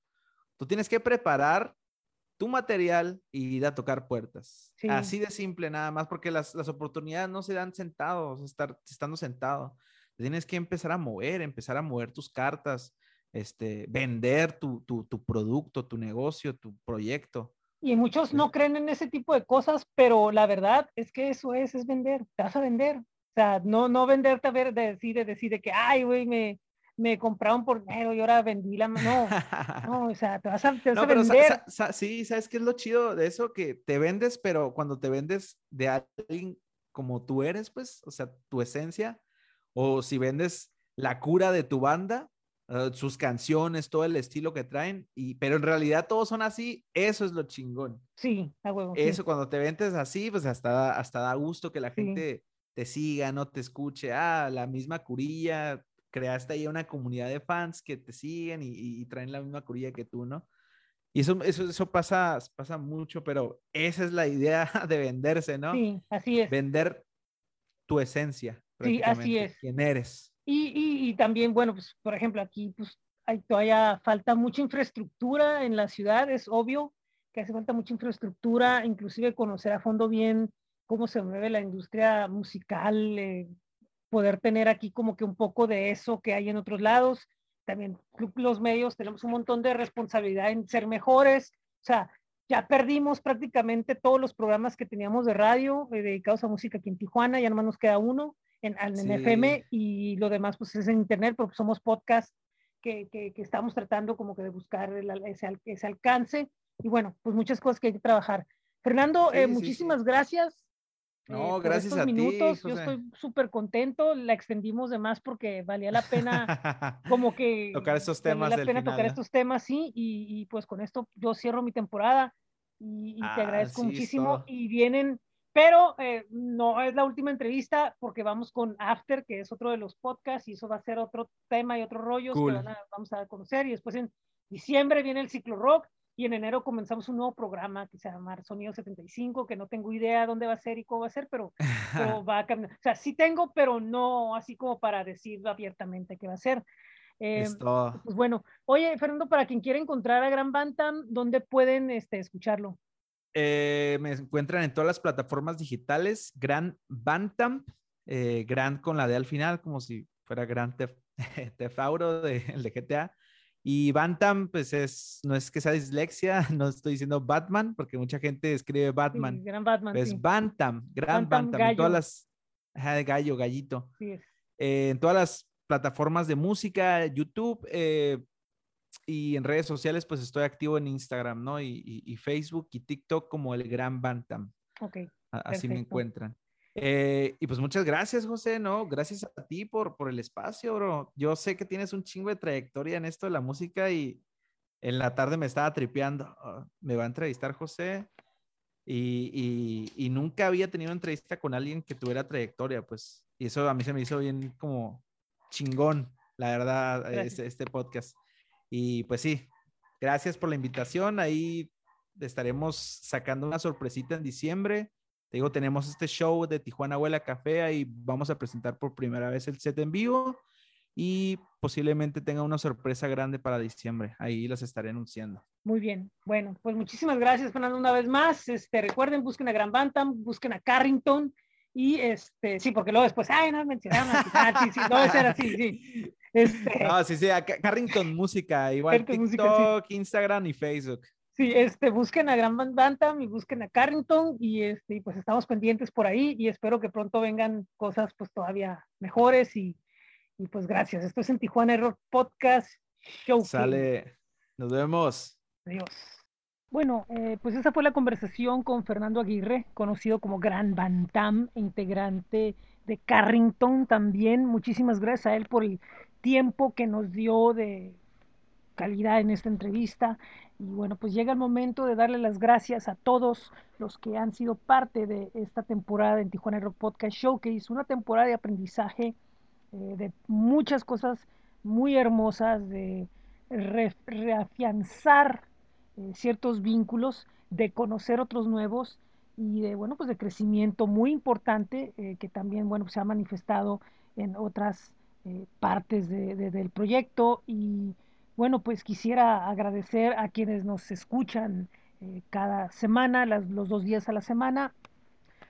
tú tienes que preparar tu material y ir a tocar puertas. Sí. Así de simple, nada más, porque las, las oportunidades no se dan sentados, estar, estando sentado. Tienes que empezar a mover, empezar a mover tus cartas, este, vender tu, tu, tu producto, tu negocio, tu proyecto. Y muchos no creen en ese tipo de cosas, pero la verdad es que eso es, es vender, te vas a vender. O sea, no, no venderte a ver, de decir, de decir de que, ay, güey, me, me compraron por dinero y ahora vendí la... No, no, o sea, te vas a, te vas a No, sa- vender. sa- sa- sí, ¿sabes qué es lo chido de eso? Que te vendes, pero cuando te vendes de alguien como tú eres, pues, o sea, tu esencia, o si vendes la cura de tu banda, eh, sus canciones, todo el estilo que traen, y, pero en realidad todos son así, eso es lo chingón. Sí, a huevo. sí. Eso, cuando te vendes así, pues hasta, hasta da gusto que la Sí. gente te siga, no te escuche. Ah, la misma curilla, creaste ahí una comunidad de fans que te siguen y, y- traen la misma curilla que tú, ¿no? Y eso, eso, eso pasa, pasa mucho, pero esa es la idea de venderse, ¿no? Sí, así es. Vender tu esencia. Sí, así es. ¿Quién eres? Y, y, y también, bueno, pues, por ejemplo, aquí, pues, hay todavía falta mucha infraestructura en la ciudad, es obvio que hace falta mucha infraestructura, inclusive conocer a fondo bien cómo se mueve la industria musical, eh, poder tener aquí como que un poco de eso que hay en otros lados. También los medios tenemos un montón de responsabilidad en ser mejores, o sea, ya perdimos prácticamente todos los programas que teníamos de radio eh, dedicados a música aquí en Tijuana, ya nomás nos queda uno en, en Sí. FM y lo demás pues es en internet porque somos podcast que, que, que estamos tratando como que de buscar el ese, ese alcance y bueno, pues muchas cosas que hay que trabajar. Fernando, Sí, eh, sí. muchísimas gracias. Eh, No, por gracias estos a ti, minutos. Yo José. estoy súper contento, la extendimos de más porque valía la pena como que Tocar estos valía temas la del pena final, tocar ¿eh? estos temas, sí, y, y pues con esto yo cierro mi temporada y, y te Ah, agradezco sí, muchísimo todo. y vienen, pero eh, no es la última entrevista porque vamos con After, que es otro de los podcasts y eso va a ser otro tema y otros rollos Cool. que van a- vamos a conocer y después en diciembre viene el ciclo rock y en enero comenzamos un nuevo programa que se llama Sonido 75, que no tengo idea dónde va a ser y cómo va a ser, pero, pero va a cambiar. O sea, sí tengo, pero no así como para decir abiertamente qué va a ser. Eh, pues bueno, oye, Fernando, para quien quiera encontrar a Gran Bantam, ¿dónde pueden este, escucharlo? Eh, me encuentran en todas las plataformas digitales, Gran Bantam, eh, Grand con la D al final, como si fuera Theft Auto de, el de GTA. Y Bantam, pues es, no es que sea dislexia, no estoy diciendo Batman, porque mucha gente escribe Sí, Batman. Gran Batman, pero sí, es Bantam, Gran Bantam Bantam, en todas las, ajá, gallo, gallito. sí. Eh, en todas las plataformas de música, YouTube eh, y en redes sociales, pues estoy activo en Instagram, ¿no? Y, y- y Facebook y TikTok como el Gran Bantam. Ok, Así me encuentran. Eh, y pues muchas gracias, José, ¿no? Gracias a ti por, por el espacio, bro. Yo sé que tienes un chingo de trayectoria en esto de la música y en la tarde me estaba tripeando. "Ah, me va a entrevistar José y, y- y nunca había tenido entrevista con alguien que tuviera trayectoria, pues. Y eso a mí se me hizo bien como chingón, la verdad, este, este podcast. Y pues sí, gracias por la invitación. Ahí estaremos sacando una sorpresita en diciembre. Te digo, tenemos este show de Tijuana Huela Café y vamos a presentar por primera vez el set en vivo y posiblemente tenga una sorpresa grande para diciembre. Ahí las estaré anunciando. muy bien. Bueno, pues muchísimas gracias, Fernando, una vez más. Este, recuerden, busquen a Gran Bantam, busquen a Carrington y este, sí, porque luego después, ay, no mencionaron a Tizar, sí, sí, no, eso era así, sí. Este, No, sí, sí, acá- Carrington Música, igual Carrington Música, TikTok, sí. Instagram y Facebook. Sí, este, busquen a Gran Ban- Bantam y busquen a Carrington y este, pues estamos pendientes por ahí y espero que pronto vengan cosas pues todavía mejores y, y pues gracias. Esto es en Tijuana Error Podcast Show. Sale, nos vemos. Adiós. Bueno, eh, pues esa fue la conversación con Fernando Aguirre, conocido como Gran Bantam, integrante de Carrington también. Muchísimas gracias a él por el tiempo que nos dio de calidad en esta entrevista. Y bueno, pues llega el momento de darle las gracias a todos los que han sido parte de esta temporada en Tijuana Rock Podcast Showcase, una temporada de aprendizaje eh, de muchas cosas muy hermosas, de re- reafianzar eh, ciertos vínculos de conocer otros nuevos y de, bueno, pues de crecimiento muy importante eh, que también, bueno, se ha manifestado en otras partes de, de, del proyecto y bueno, pues quisiera agradecer a quienes nos escuchan eh, cada semana, los dos días a la semana.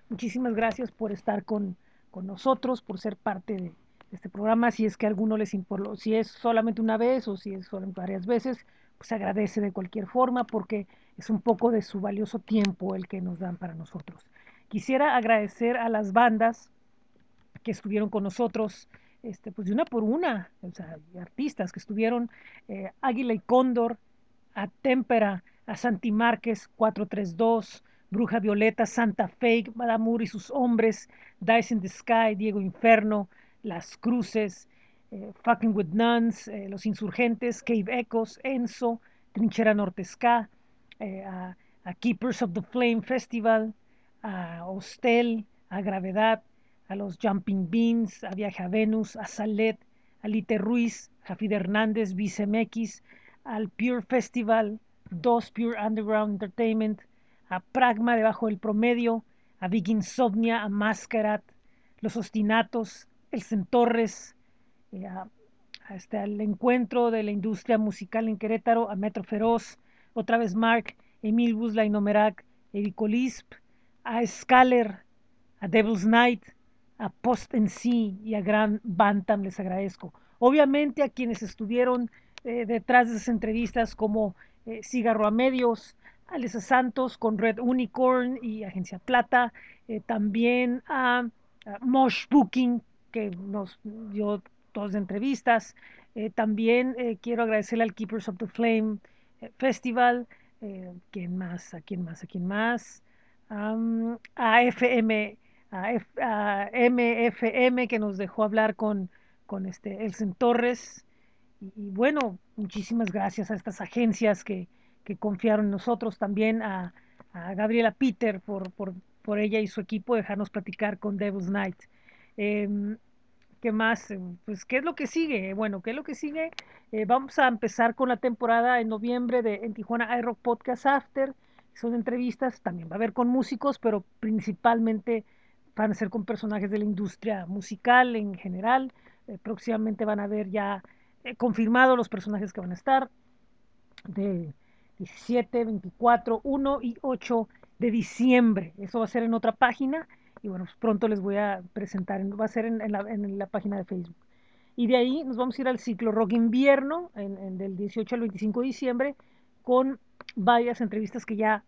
Muchísimas gracias por estar con, con nosotros, por ser parte de, este programa. Si es que alguno les importa, si es solamente una vez o si es solo varias veces, pues agradece de cualquier forma porque es un poco de su valioso tiempo el que nos dan para nosotros. Quisiera agradecer a las bandas que estuvieron con nosotros este, pues de una por una, artistas que estuvieron, eh, Águila y Cóndor, a Témpera, a Santi Márquez, 432, Bruja Violeta, Santa Fe, Madamur y sus hombres, Dice in the Sky, Diego Inferno, Las Cruces, eh, Fucking with Nuns, eh, Los Insurgentes, Cave Echoes, Enzo, Trinchera Norte Ska, a, Keepers of the Flame Festival, a Hostel, a Gravedad, a los Jumping Beans, a Viaje a Venus, a Salet, a Lite Ruiz, Jafid Hernández, MX, al Pure Festival, dos Pure Underground Entertainment, a Pragma debajo del promedio, a Big Insomnia, a Mascarat, Los Ostinatos, El Centorres, eh, a, a este, al encuentro de la industria musical en Querétaro, a Metro Feroz, otra vez Mark, Emil Busla y Nomerac, Ericolisp, a Scaler, a Devil's Night, a Post en sí y a Gran Bantam les agradezco. Obviamente a quienes estuvieron eh, detrás de esas entrevistas como eh, Cigarro a Medios, Alessa Santos con Red Unicorn y Agencia Plata, eh, también a, a, Mosh Booking que nos dio dos entrevistas, también quiero agradecerle al Keepers of the Flame Festival, ¿quién más? ¿A quién más? ¿A quién más? A FM a, F, a, MFM que nos dejó hablar con, con este Elsen Torres. Y, bueno, muchísimas gracias a estas agencias que, que confiaron en nosotros, también a, a Gabriela Peter por, por, por, ella y su equipo dejarnos platicar con Devil's Night. Eh, ¿Qué más? Pues, ¿qué es lo que sigue? Bueno, ¿qué es lo que sigue? Eh, vamos a empezar con la temporada en noviembre de en Tijuana iRock Podcast After. Son entrevistas, también va a haber con músicos, pero principalmente van a ser con personajes de la industria musical en general. Eh, próximamente van a ver ya eh, confirmado los personajes que van a estar de 17, 24, 1 y 8 de diciembre. Eso va a ser en otra página y bueno, pues pronto les voy a presentar, va a ser en, en, la, en, página de Facebook. Y de ahí nos vamos a ir al ciclo Rock Invierno, en, del 18 al 25 de diciembre, con varias entrevistas que ya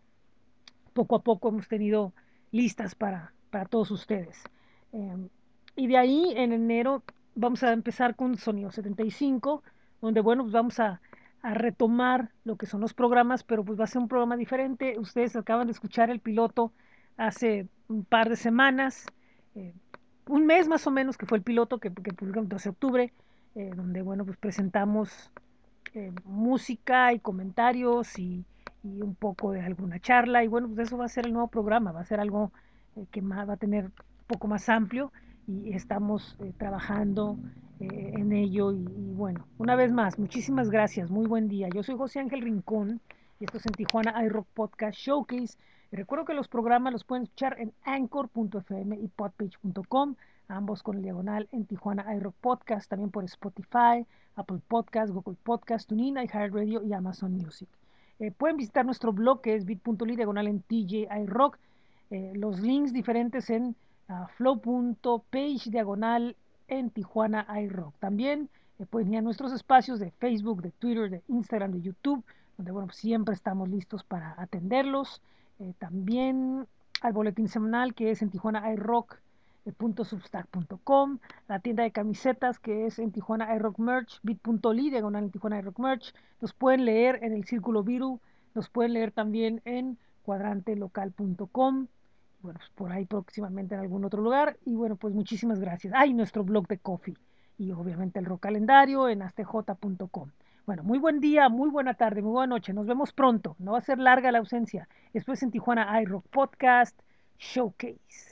poco a poco hemos tenido listas para, para todos ustedes. Eh, y de ahí en enero vamos a empezar con Sonido 75, donde bueno, pues vamos a, retomar lo que son los programas, pero pues va a ser un programa diferente. Ustedes acaban de escuchar el piloto hace un par de semanas, eh, un mes más o menos que fue el piloto que, que publicamos el 12 de octubre, eh, donde bueno, pues presentamos eh, música y comentarios y, y, un poco de alguna charla y bueno, pues eso va a ser el nuevo programa, va a ser algo eh, que más, va a tener un poco más amplio y estamos eh, trabajando eh, en ello. Y, bueno, una vez más, muchísimas gracias, muy buen día. Yo soy José Ángel Rincón y esto es en Tijuana iRock Podcast Showcase. Recuerdo que los programas los pueden escuchar en anchor.fm y podpage.com, ambos con el diagonal en Tijuana iRock Podcast, también por Spotify, Apple Podcast, Google Podcast, TuneIn, iHeartRadio y Amazon Music. Pueden visitar nuestro blog que es bit.ly diagonal en TJ iRock eh, los links diferentes en uh, flow.page diagonal en Tijuana iRock. También eh, pueden ir a nuestros espacios de Facebook, de Twitter, de Instagram, de YouTube, donde bueno, siempre estamos listos para atenderlos. Eh, también al boletín semanal que es en Tijuana iRock .substack.com, la tienda de camisetas que es en Tijuana iRock Merch, bit.ly, diagonal en Tijuana iRock Merch. Nos pueden leer en el Círculo Viru, nos pueden leer también en cuadrantelocal.com bueno, pues por ahí próximamente en algún otro lugar. Y bueno, pues muchísimas gracias. Hay nuestro blog de coffee y obviamente el rock calendario en astj.com. Bueno, muy buen día, muy buena tarde, muy buena noche. Nos vemos pronto. No va a ser larga la ausencia. Después en Tijuana iRock Podcast Showcase.